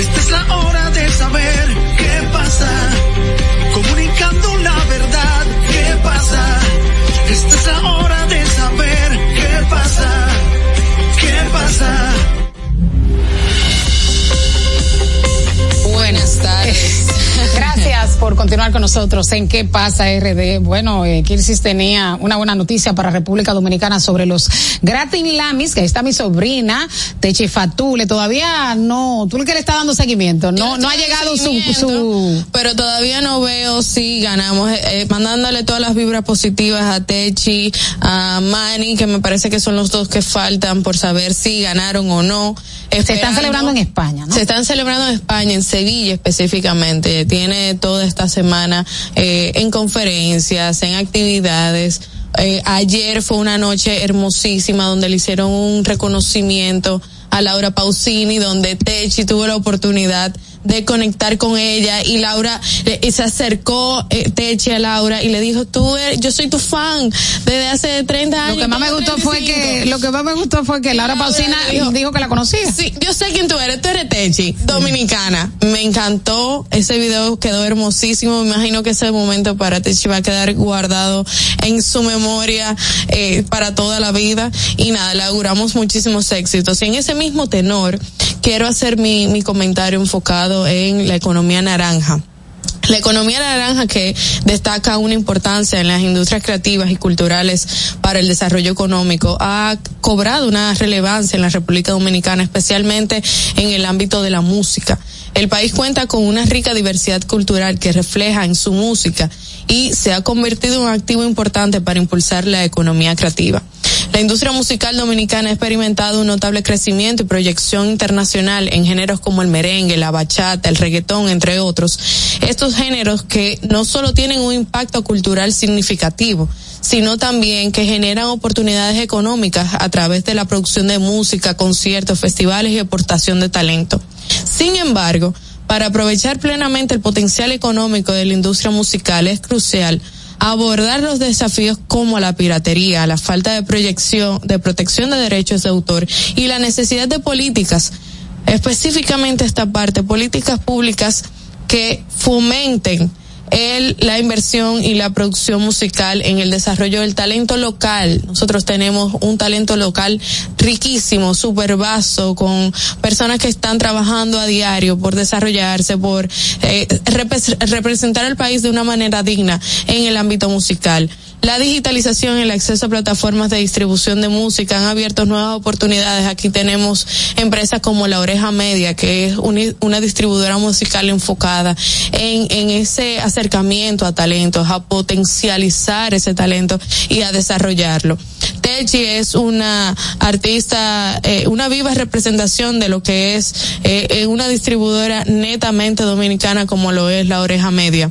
Esta es la hora de saber qué pasa. Gracias por continuar con nosotros en ¿Qué pasa RD? Bueno, eh, Kirsis tenía una buena noticia para República Dominicana sobre los Gratin Lamis, que ahí está mi sobrina, Techi Fatule, todavía no, tú que le estás dando seguimiento, no, no ha llegado su, su, pero todavía no veo si ganamos, eh, eh, mandándole todas las vibras positivas a Techi, a Manny, que me parece que son los dos que faltan por saber si ganaron o no. Se están celebrando en España, ¿no? Se están celebrando en España, en Sevilla específicamente. Tiene toda esta semana eh, en conferencias, en actividades. Eh, ayer fue una noche hermosísima donde le hicieron un reconocimiento a Laura Pausini, donde Techi tuvo la oportunidad de conectar con ella y Laura eh, y se acercó eh, Techi a Laura y le dijo, tú eres, yo soy tu fan desde hace 30 años. Lo que más me gustó fue 35". que, lo que más me gustó fue que Laura Pausina dijo- dijo que la conocía. Sí, yo sé quién tú eres, tú eres Techi, dominicana. Me encantó, ese video quedó hermosísimo, me imagino que ese momento para Techi va a quedar guardado en su memoria eh, para toda la vida. Y nada, le auguramos muchísimos éxitos. Y en ese mismo tenor, quiero hacer mi, mi comentario enfocado en la economía naranja La economía naranja que destaca una importancia en las industrias creativas y culturales para el desarrollo económico ha cobrado una relevancia en la República Dominicana, especialmente en el ámbito de la música. El país cuenta con una rica diversidad cultural que refleja en su música y se ha convertido en un activo importante para impulsar la economía creativa. La industria musical dominicana ha experimentado un notable crecimiento y proyección internacional en géneros como el merengue, la bachata, el reggaetón, entre otros. Estos géneros que no solo tienen un impacto cultural significativo, sino también que generan oportunidades económicas a través de la producción de música, conciertos, festivales y aportación de talento. Sin embargo, para aprovechar plenamente el potencial económico de la industria musical es crucial abordar los desafíos como la piratería, la falta de proyección, de protección de derechos de autor y la necesidad de políticas, específicamente esta parte, políticas públicas que fomenten el, la inversión y la producción musical en el desarrollo del talento local. Nosotros tenemos un talento local riquísimo, súper vasto, con personas que están trabajando a diario por desarrollarse, por eh, representar al país de una manera digna en el ámbito musical. La digitalización y el acceso a plataformas de distribución de música han abierto nuevas oportunidades. Aquí tenemos empresas como La Oreja Media, que es una distribuidora musical enfocada en, ese acercamiento a talentos, a potencializar ese talento y a desarrollarlo. Techi es una artista, eh, una viva representación de lo que es eh, una distribuidora netamente dominicana como lo es La Oreja Media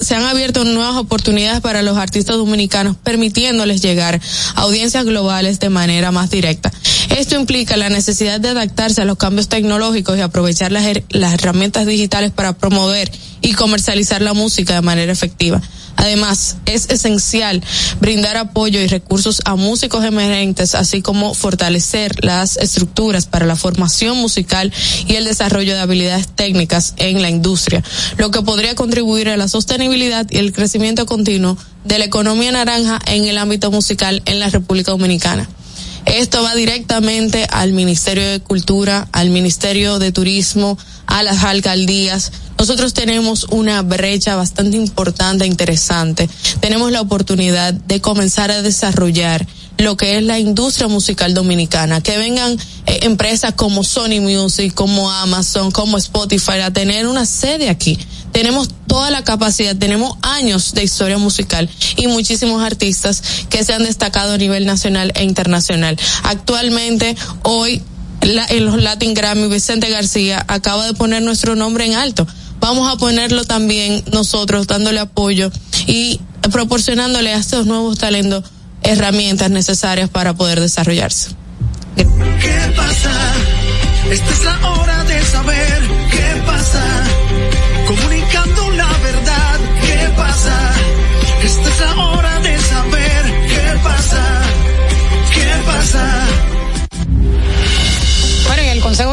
se han abierto nuevas oportunidades para los artistas dominicanos, permitiéndoles llegar a audiencias globales de manera más directa. Esto implica la necesidad de adaptarse a los cambios tecnológicos y aprovechar las, herramientas digitales para promover y comercializar la música de manera efectiva. Además, es esencial brindar apoyo y recursos a músicos emergentes, así como fortalecer las estructuras para la formación musical y el desarrollo de habilidades técnicas en la industria, lo que podría contribuir a la sostenibilidad y el crecimiento continuo de la economía naranja en el ámbito musical en la República Dominicana. Esto va directamente al Ministerio de Cultura, al Ministerio de Turismo, a las alcaldías. Nosotros tenemos una brecha bastante importante e interesante. Tenemos la oportunidad de comenzar a desarrollar lo que es la industria musical dominicana, que vengan eh, empresas como Sony Music, como Amazon, como Spotify a tener una sede aquí. Tenemos toda la capacidad, tenemos años de historia musical y muchísimos artistas que se han destacado a nivel nacional e internacional. Actualmente, hoy en los Latin Grammy, Vicente García acaba de poner nuestro nombre en alto. Vamos a ponerlo también nosotros, dándole apoyo y proporcionándole a estos nuevos talentos herramientas necesarias para poder desarrollarse. ¿Qué pasa? Esta es la hora de saber qué pasa. Comunicando la verdad, ¿qué pasa? Esta es la hora de saber qué pasa. ¿Qué pasa?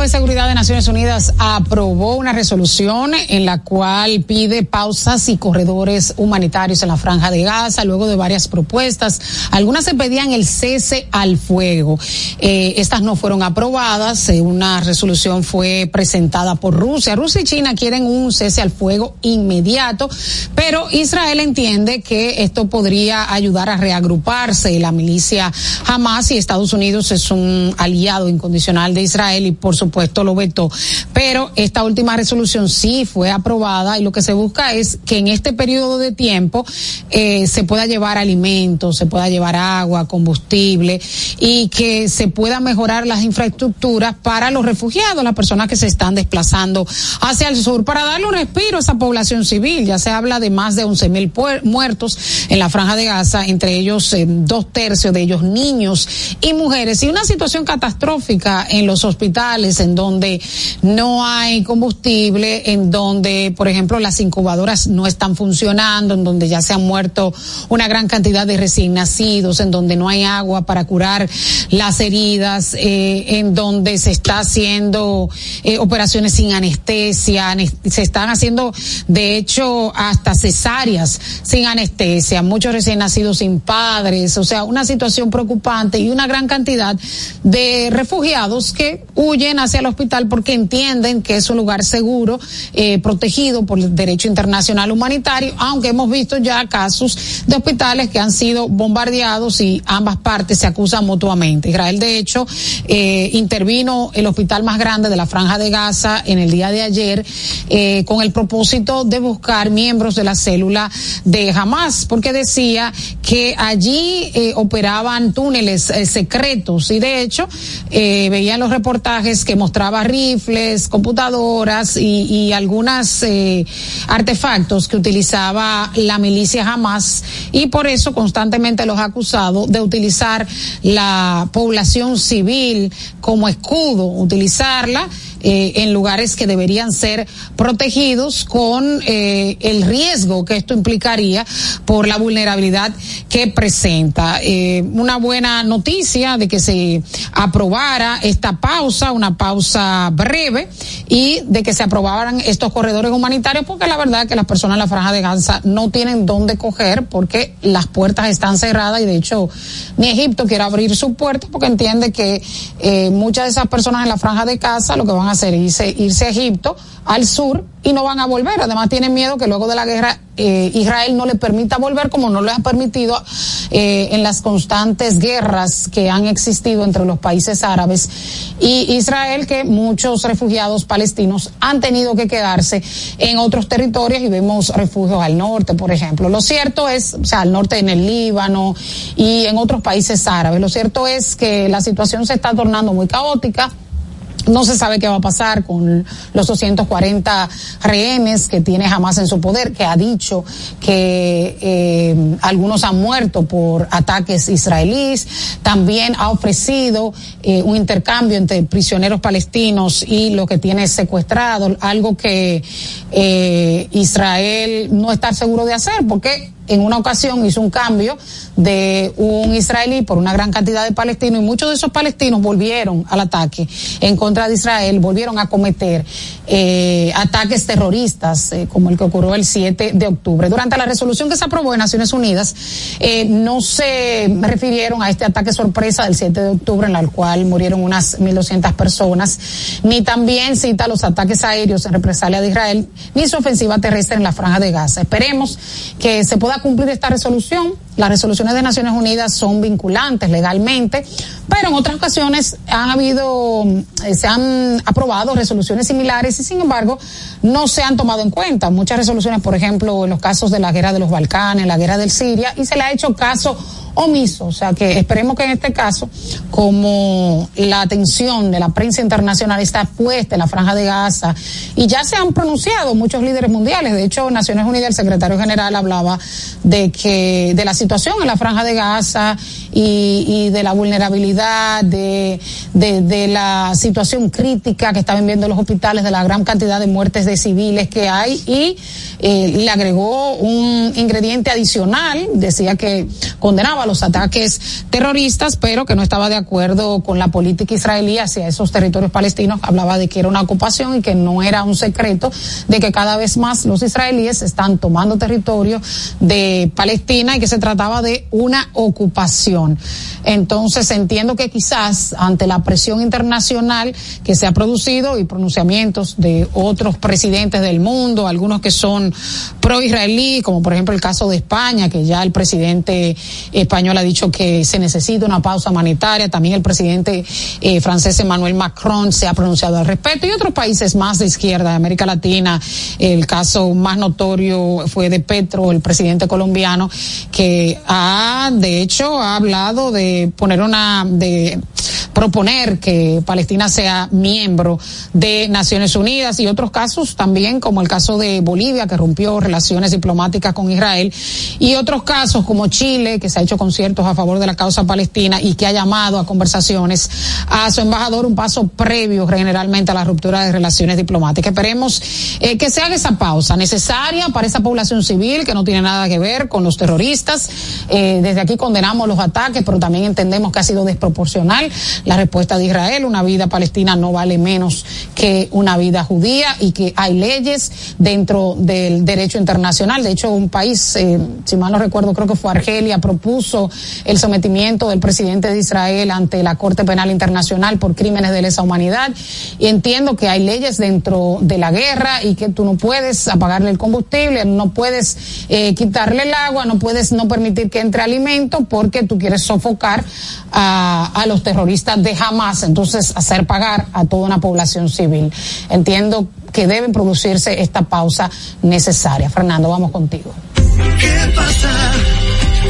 De Seguridad de Naciones Unidas aprobó una resolución en la cual pide pausas y corredores humanitarios en la franja de Gaza, luego de varias propuestas. Algunas se pedían el cese al fuego. Eh, estas no fueron aprobadas. Eh, una resolución fue presentada por Rusia. Rusia y China quieren un cese al fuego inmediato, pero Israel entiende que esto podría ayudar a reagruparse. La milicia Hamas y Estados Unidos es un aliado incondicional de Israel y por supuesto lo vetó. Pero esta última resolución sí fue aprobada y lo que se busca es que en este periodo de tiempo eh, se pueda llevar alimentos, se pueda llevar agua, combustible y que se pueda mejorar las infraestructuras para los refugiados, las personas que se están desplazando hacia el sur para darle un respiro a esa población civil. Ya se habla de más de 11 mil muertos en la franja de Gaza, entre ellos eh, dos tercios de ellos niños y mujeres y una situación catastrófica en los hospitales en donde no hay combustible, en donde, por ejemplo, las incubadoras no están funcionando, en donde ya se han muerto una gran cantidad de recién nacidos, en donde no hay agua para curar las heridas, eh, en donde se está haciendo eh, operaciones sin anestesia, se están haciendo, de hecho, hasta cesáreas sin anestesia, muchos recién nacidos sin padres, o sea, una situación preocupante y una gran cantidad de refugiados que huyen hacia el hospital porque entienden que es un lugar seguro, eh, protegido por el derecho internacional humanitario, aunque hemos visto ya casos de hospitales que han sido bombardeados y ambas partes se acusan mutuamente. Israel, de hecho, eh, intervino el hospital más grande de la Franja de Gaza en el día de ayer eh, con el propósito de buscar miembros de la célula de Hamas, porque decía que allí eh, operaban túneles eh, secretos y de hecho veían los reportajes que mostraba rifles, computadoras y, y algunas eh, artefactos que utilizaba la milicia Hamas y por eso constantemente los ha acusado de utilizar la población civil como escudo, utilizarla eh, en lugares que deberían ser protegidos con eh, el riesgo que esto implicaría por la vulnerabilidad que presenta. Eh, una buena noticia de que se aprobara esta pausa, una pausa breve y de que se aprobaran estos corredores humanitarios porque la verdad que las personas en la franja de Gaza no tienen dónde coger porque las puertas están cerradas y de hecho ni Egipto quiere abrir su puerta porque entiende que eh, muchas de esas personas en la franja de Gaza lo que van a hacer irse, irse a Egipto, al sur, y no van a volver. Además tienen miedo que luego de la guerra eh, Israel no le permita volver como no le ha permitido eh, en las constantes guerras que han existido entre los países árabes y Israel que muchos refugiados palestinos han tenido que quedarse en otros territorios y vemos refugios al norte, por ejemplo. Lo cierto es, o sea, al norte en el Líbano y en otros países árabes. Lo cierto es que la situación se está tornando muy caótica. No se sabe qué va a pasar con los 240 rehenes que tiene Hamas en su poder, que ha dicho que eh, algunos han muerto por ataques israelíes. También ha ofrecido eh, un intercambio entre prisioneros palestinos y lo que tiene secuestrado, algo que eh, Israel no está seguro de hacer, porque en una ocasión hizo un cambio de un israelí por una gran cantidad de palestinos y muchos de esos palestinos volvieron al ataque en contra de Israel, volvieron a cometer eh, ataques terroristas eh, como el que ocurrió el 7 de octubre. Durante la resolución que se aprobó en Naciones Unidas, eh, no se refirieron a este ataque sorpresa del 7 de octubre en el cual murieron unas 1.200 personas, ni también cita los ataques aéreos en represalia de Israel, ni su ofensiva terrestre en la franja de Gaza. Esperemos que se pueda cumplir esta resolución. Las resoluciones de Naciones Unidas son vinculantes legalmente, pero en otras ocasiones han habido, eh, se han aprobado resoluciones similares y sin embargo no se han tomado en cuenta. Muchas resoluciones, por ejemplo, en los casos de la guerra de los Balcanes, la guerra del Siria, y se le ha hecho caso omiso. O sea que esperemos que en este caso, como la atención de la prensa internacional está puesta en la franja de Gaza, y ya se han pronunciado muchos líderes mundiales, de hecho, Naciones Unidas, el secretario general hablaba de que, de la situación en la franja de Gaza y, de la vulnerabilidad, de, de, de la situación crítica que están viviendo los hospitales, de la gran cantidad de muertes de civiles que hay, y eh, le agregó un ingrediente adicional, decía que condenaba los ataques terroristas, pero que no estaba de acuerdo con la política israelí hacia esos territorios palestinos. Hablaba de que era una ocupación y que no era un secreto de que cada vez más los israelíes están tomando territorio de Palestina y que se trataba de una ocupación. Entonces entiendo que quizás ante la presión internacional que se ha producido y pronunciamientos de otros presidentes del mundo, algunos que son pro-israelí, como por ejemplo el caso de España, que ya el presidente español ha dicho que se necesita una pausa humanitaria, también el presidente eh, francés Emmanuel Macron se ha pronunciado al respecto. Y otros países más de izquierda de América Latina, el caso más notorio fue de Petro, el presidente colombiano, que ha de hecho ha hablado de poner una de proponer que Palestina sea miembro de Naciones Unidas. Y otros casos también como el caso de Bolivia que rompió relaciones diplomáticas con Israel. Y otros casos como Chile que se ha hecho conciertos a favor de la causa palestina y que ha llamado a conversaciones a su embajador un paso previo generalmente a la ruptura de relaciones diplomáticas. Esperemos eh, que se haga esa pausa necesaria para esa población civil que no tiene nada que ver con los terroristas. Eh, desde aquí condenamos los ataques, pero también entendemos que ha sido desproporcional la respuesta de Israel. Una vida palestina no vale menos que una vida judía y que hay leyes dentro del derecho internacional. De hecho, un país, eh, si mal no recuerdo, creo que fue Argelia, propuso el sometimiento del presidente de Israel ante la Corte Penal Internacional por crímenes de lesa humanidad. Y entiendo que hay leyes dentro de la guerra y que tú no puedes apagarle el combustible, no puedes eh, quitarle el agua, no puedes no permitir que entre alimento porque tú quieres sofocar a, a los terroristas de Hamas, entonces hacer pagar a toda una población civil. Entiendo que deben producirse esta pausa necesaria. Fernando, vamos contigo. ¿Qué pasa?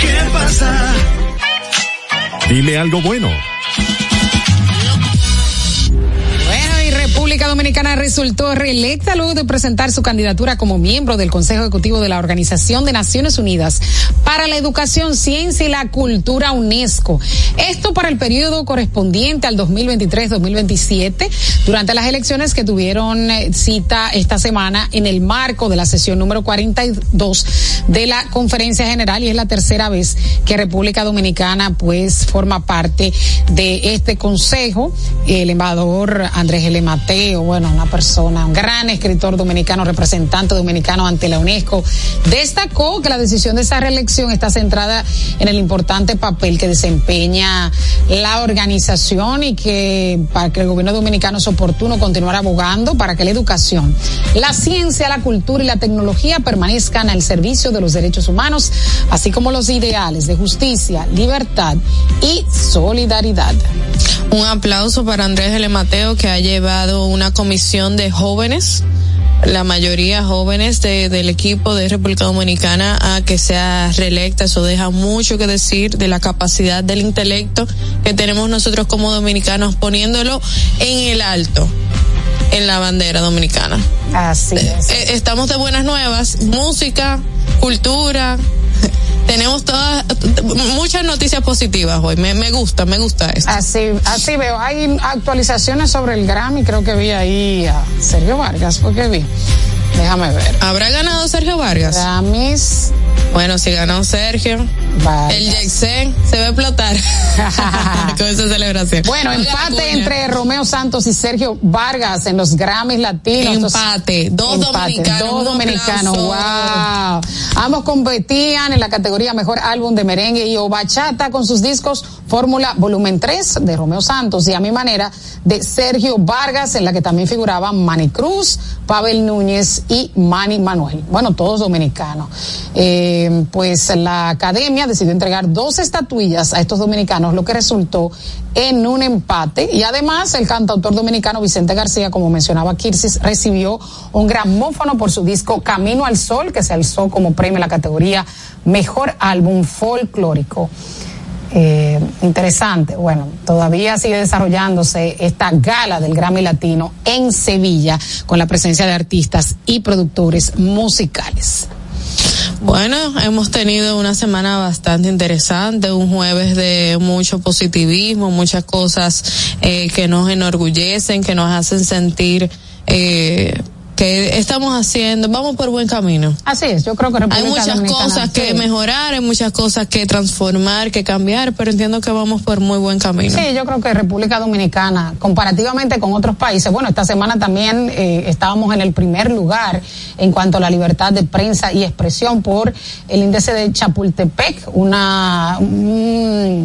¿Qué pasa? Dile algo bueno. Dominicana resultó reelecta luego de presentar su candidatura como miembro del Consejo Ejecutivo de la Organización de Naciones Unidas para la Educación, Ciencia y la Cultura UNESCO. Esto para el periodo correspondiente al 2023-2027, durante las elecciones que tuvieron eh, cita esta semana en el marco de la sesión número 42 de la Conferencia General y es la tercera vez que República Dominicana pues forma parte de este consejo. El embajador Andrés L. Mateo, bueno, una persona, un gran escritor dominicano, representante dominicano ante la UNESCO, destacó que la decisión de esa reelección está centrada en el importante papel que desempeña la organización y que para que el gobierno dominicano es oportuno continuar abogando para que la educación, la ciencia, la cultura y la tecnología permanezcan al servicio de los derechos humanos, así como los ideales de justicia, libertad y solidaridad. Un aplauso para Andrés L. Mateo que ha llevado una comisión de jóvenes, la mayoría jóvenes de, del equipo de República Dominicana a que sea reelecta. Eso deja mucho que decir de la capacidad del intelecto que tenemos nosotros como dominicanos poniéndolo en el alto en la bandera dominicana. Así es. Eh, estamos de buenas nuevas, música, cultura, tenemos todas, muchas noticias positivas hoy. Me, gusta, me gusta esto. Así, así veo. Hay actualizaciones sobre el Grammy. Creo que vi ahí a Sergio Vargas, porque vi. Déjame ver. ¿Habrá ganado Sergio Vargas? Grammys. Bueno, si ganó Sergio, Vargas. el Jackson se va a explotar con esa celebración. Bueno, Oiga, empate entre Romeo Santos y Sergio Vargas en los Grammys latinos. Empate, dos dominicanos, Dos dominicanos, wow. Ambos competían en la categoría Mejor Álbum de Merengue y o Bachata con sus discos Fórmula Volumen 3 de Romeo Santos y a mi manera de Sergio Vargas, en la que también figuraban Manny Cruz, Pavel Núñez y Manny Manuel. Bueno, todos dominicanos. Eh, pues la academia decidió entregar dos estatuillas a estos dominicanos, lo que resultó en un empate. Y además, el cantautor dominicano Vicente García, como mencionaba Kirsis, recibió un gramófono por su disco Camino al Sol, que se alzó como premio en la categoría Mejor Álbum Folclórico. Eh, interesante. Bueno, todavía sigue desarrollándose esta gala del Grammy Latino en Sevilla con la presencia de artistas y productores musicales. Bueno, hemos tenido una semana bastante interesante, un jueves de mucho positivismo, muchas cosas eh, que nos enorgullecen, que nos hacen sentir eh, que estamos haciendo, vamos por buen camino. Así es, yo creo que Hay República muchas Dominicana, cosas que sí. mejorar, hay muchas cosas que transformar, que cambiar, pero entiendo que vamos por muy buen camino. Sí, yo creo que República Dominicana, comparativamente con otros países, bueno, esta semana también eh, estábamos en el primer lugar en cuanto a la libertad de prensa y expresión por el índice de Chapultepec, una un,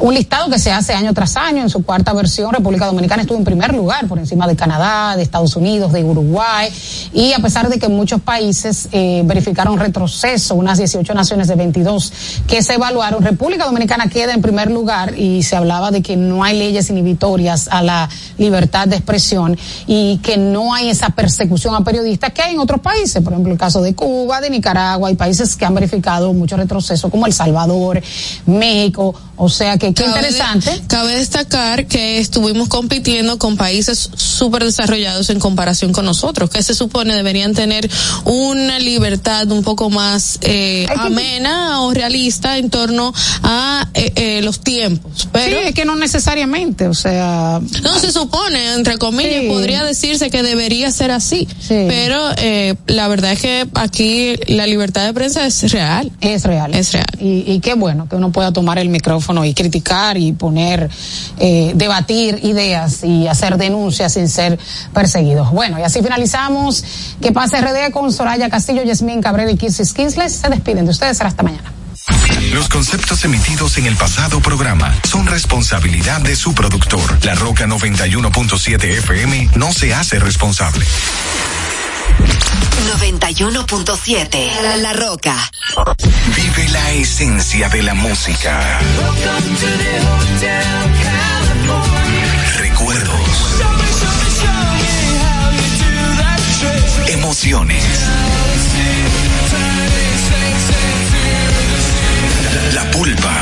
un listado que se hace año tras año. En su cuarta versión, República Dominicana estuvo en primer lugar por encima de Canadá, de Estados Unidos, de Uruguay, y a pesar de que muchos países eh, verificaron retroceso, unas 18 naciones de 22 que se evaluaron, República Dominicana queda en primer lugar y se hablaba de que no hay leyes inhibitorias a la libertad de expresión y que no hay esa persecución a periodistas que hay en otros países, por ejemplo el caso de Cuba, de Nicaragua, hay países que han verificado mucho retroceso como El Salvador, México, o sea que qué Cabe de- interesante. cabe destacar que estuvimos compitiendo con países súper desarrollados en comparación con nosotros, que se supone deberían tener una libertad un poco más eh, amena o realista en torno a eh, eh, los tiempos. Pero sí, es que no necesariamente, o sea, no se supone, entre comillas, Sí. podría decirse que debería ser así. Pero eh, la verdad es que aquí la libertad de prensa es real. Es real. Es real. Y, y qué bueno que uno pueda tomar el micrófono y criticar y poner, eh, debatir ideas y hacer denuncias sin ser perseguidos. Bueno, y así finalizamos. Que pase RD con Soraya Castillo, Yasmín Cabrera y Kirsis Kinsles. Se despiden de ustedes. Hasta mañana. Los conceptos emitidos en el pasado programa son responsabilidad de su productor. La Roca 91.7 FM no se hace responsable. 91.7 La, La Roca. Vive la esencia de la música. Recuerdos. Emociones. La pulpa,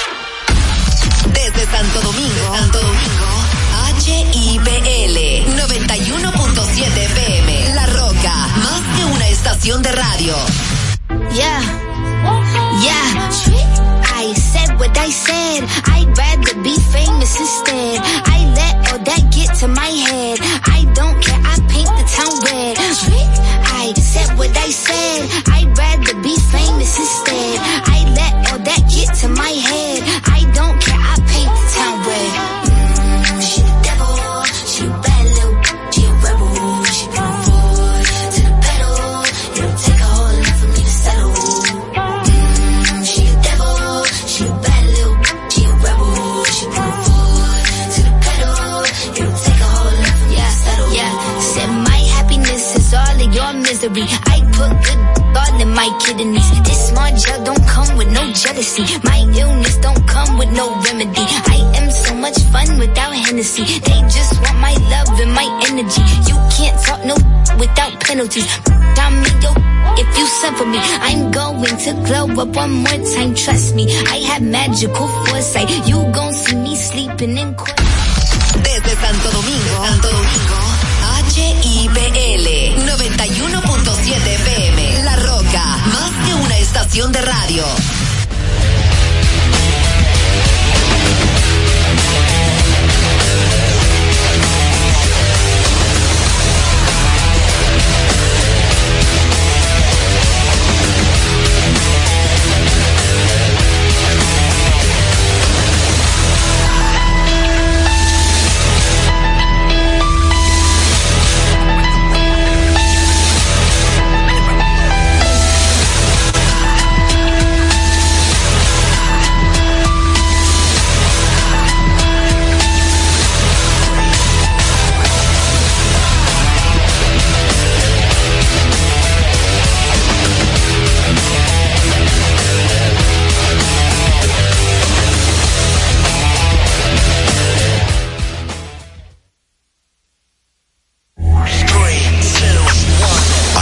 Santo Domingo, Santo Domingo, HIPL 91.7 FM. La Roca, más que una estación de radio. Yeah. Yeah. I said what I said. I'd rather be famous instead. I let all that get to my If you suffer me, I'm going to glow up one more time. Trust me, I have magical foresight. You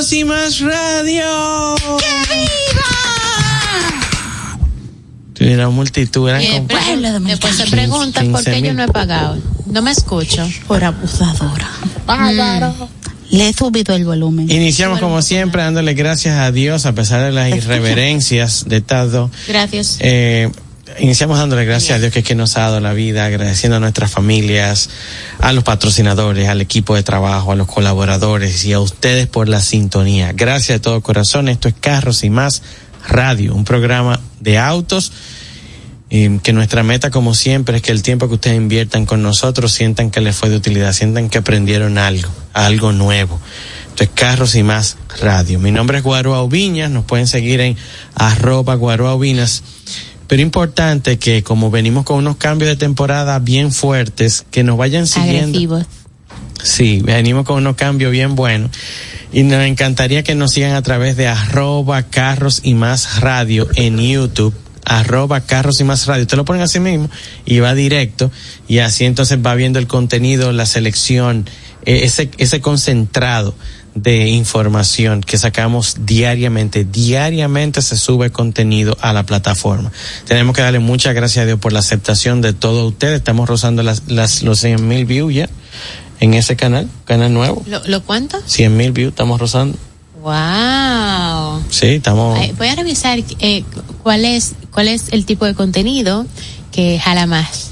Carros y Más Radio. ¡Que viva! Tuviera multitud, eran Eh, como después se preguntan por qué yo no he pagado. No me escucho. Por abusadora. Le he subido el volumen. Iniciamos como siempre dándole gracias a Dios a pesar de las irreverencias de Tado. Gracias. Eh, iniciamos dándole gracias a Dios que, nos ha dado la vida, agradeciendo a nuestras familias, a los patrocinadores, al equipo de trabajo, a los colaboradores y a ustedes por la sintonía. Gracias de todo corazón. Esto es Carros y más Radio, un programa de autos. eh, que nuestra meta, como siempre, es que el tiempo que ustedes inviertan con nosotros sientan que les fue de utilidad, sientan que aprendieron algo, algo nuevo. Entonces, Carros y más Radio. Mi nombre es Guaroa Viñas, nos pueden seguir en arroba Guaroa. Pero importante que como venimos con unos cambios de temporada bien fuertes, que nos vayan siguiendo. Agresivos. Sí, venimos con unos cambios bien buenos. Y nos encantaría que nos sigan a través de arroba carros y más radio en YouTube. Arroba carros y más radio. Te lo ponen así mismo y va directo. Y así entonces va viendo el contenido, la selección, eh, ese, ese concentrado de información que sacamos diariamente. Diariamente se sube contenido a la plataforma. Tenemos que darle muchas gracias a Dios por la aceptación de todos ustedes. Estamos rozando las, las, los 100 mil views ya en ese canal, canal nuevo. ¿Lo, lo cuenta? 100 mil views, estamos rozando. Wow. Sí, estamos. Voy a revisar eh, cuál es cuál es el tipo de contenido que jala más.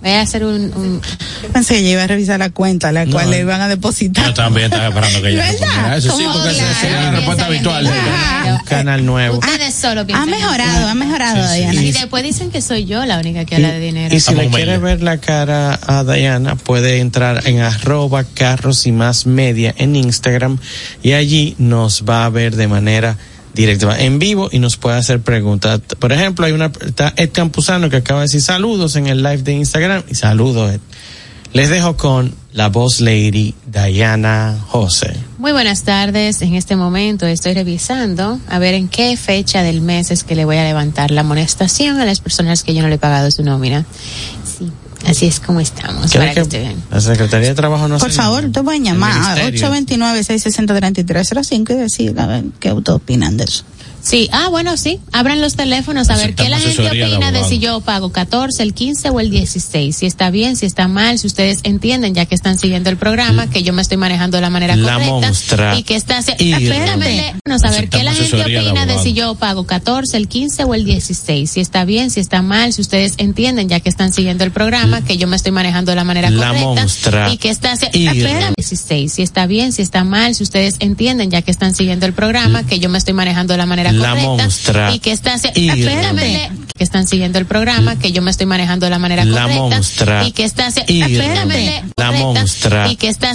Voy a hacer un, un Yo pensé que ella iba a revisar la cuenta, la cual le iban a depositar. Yo también estaba esperando que ella eso. Sí, ¿Cómo porque esa claro? sería la respuesta habitual. Un canal nuevo. ustedes solo piensan Ha mejorado, ha mejorado, Diana. Y después dicen que soy yo la única que habla de dinero. Y si le quiere ver la cara a Diana, puede entrar en arroba carros y más media en Instagram y allí nos va a ver de manera directa, en vivo y nos puede hacer preguntas. Por ejemplo, hay una, está Ed Campuzano que acaba de decir saludos en el live de Instagram y saludos Ed. Les dejo con la voz lady Diana José. Muy buenas tardes. En este momento estoy revisando a ver en qué fecha del mes es que le voy a levantar la amonestación a las personas que yo no le he pagado su nómina. Sí, así es como estamos. Para ¿Quiere que que esté bien. la Secretaría de Trabajo no Por favor, nada? te pueden llamar a ministerio. 829-660-3305 y decir a ver qué ustedes opinan de eso. Sí, ah, bueno, sí. Abran los teléfonos a ver qué la gente de opina de si yo pago 14, el 15 o el 16. Si está bien, si está mal, si ustedes entienden, ya que están siguiendo el programa, que yo me estoy manejando de la manera La correcta. monstra. Y que está. Espérame, no saber qué la gente de opina de si yo pago 14, el 15 o el 16. Si está bien, si está mal, si ustedes entienden, ya que están siguiendo el programa, que yo me estoy manejando de la manera La correcta. monstra. Y que está. Espérame, 16. Si está bien, si está mal, si ustedes entienden, ya que están siguiendo el programa, que yo me estoy manejando de la manera La monstra. Y que está. haci- Y- Espérame, que están siguiendo el programa, que yo me estoy manejando de la manera La correcta. monstra. Y que está. haci- Y- Espérame, La monstra. Y que está.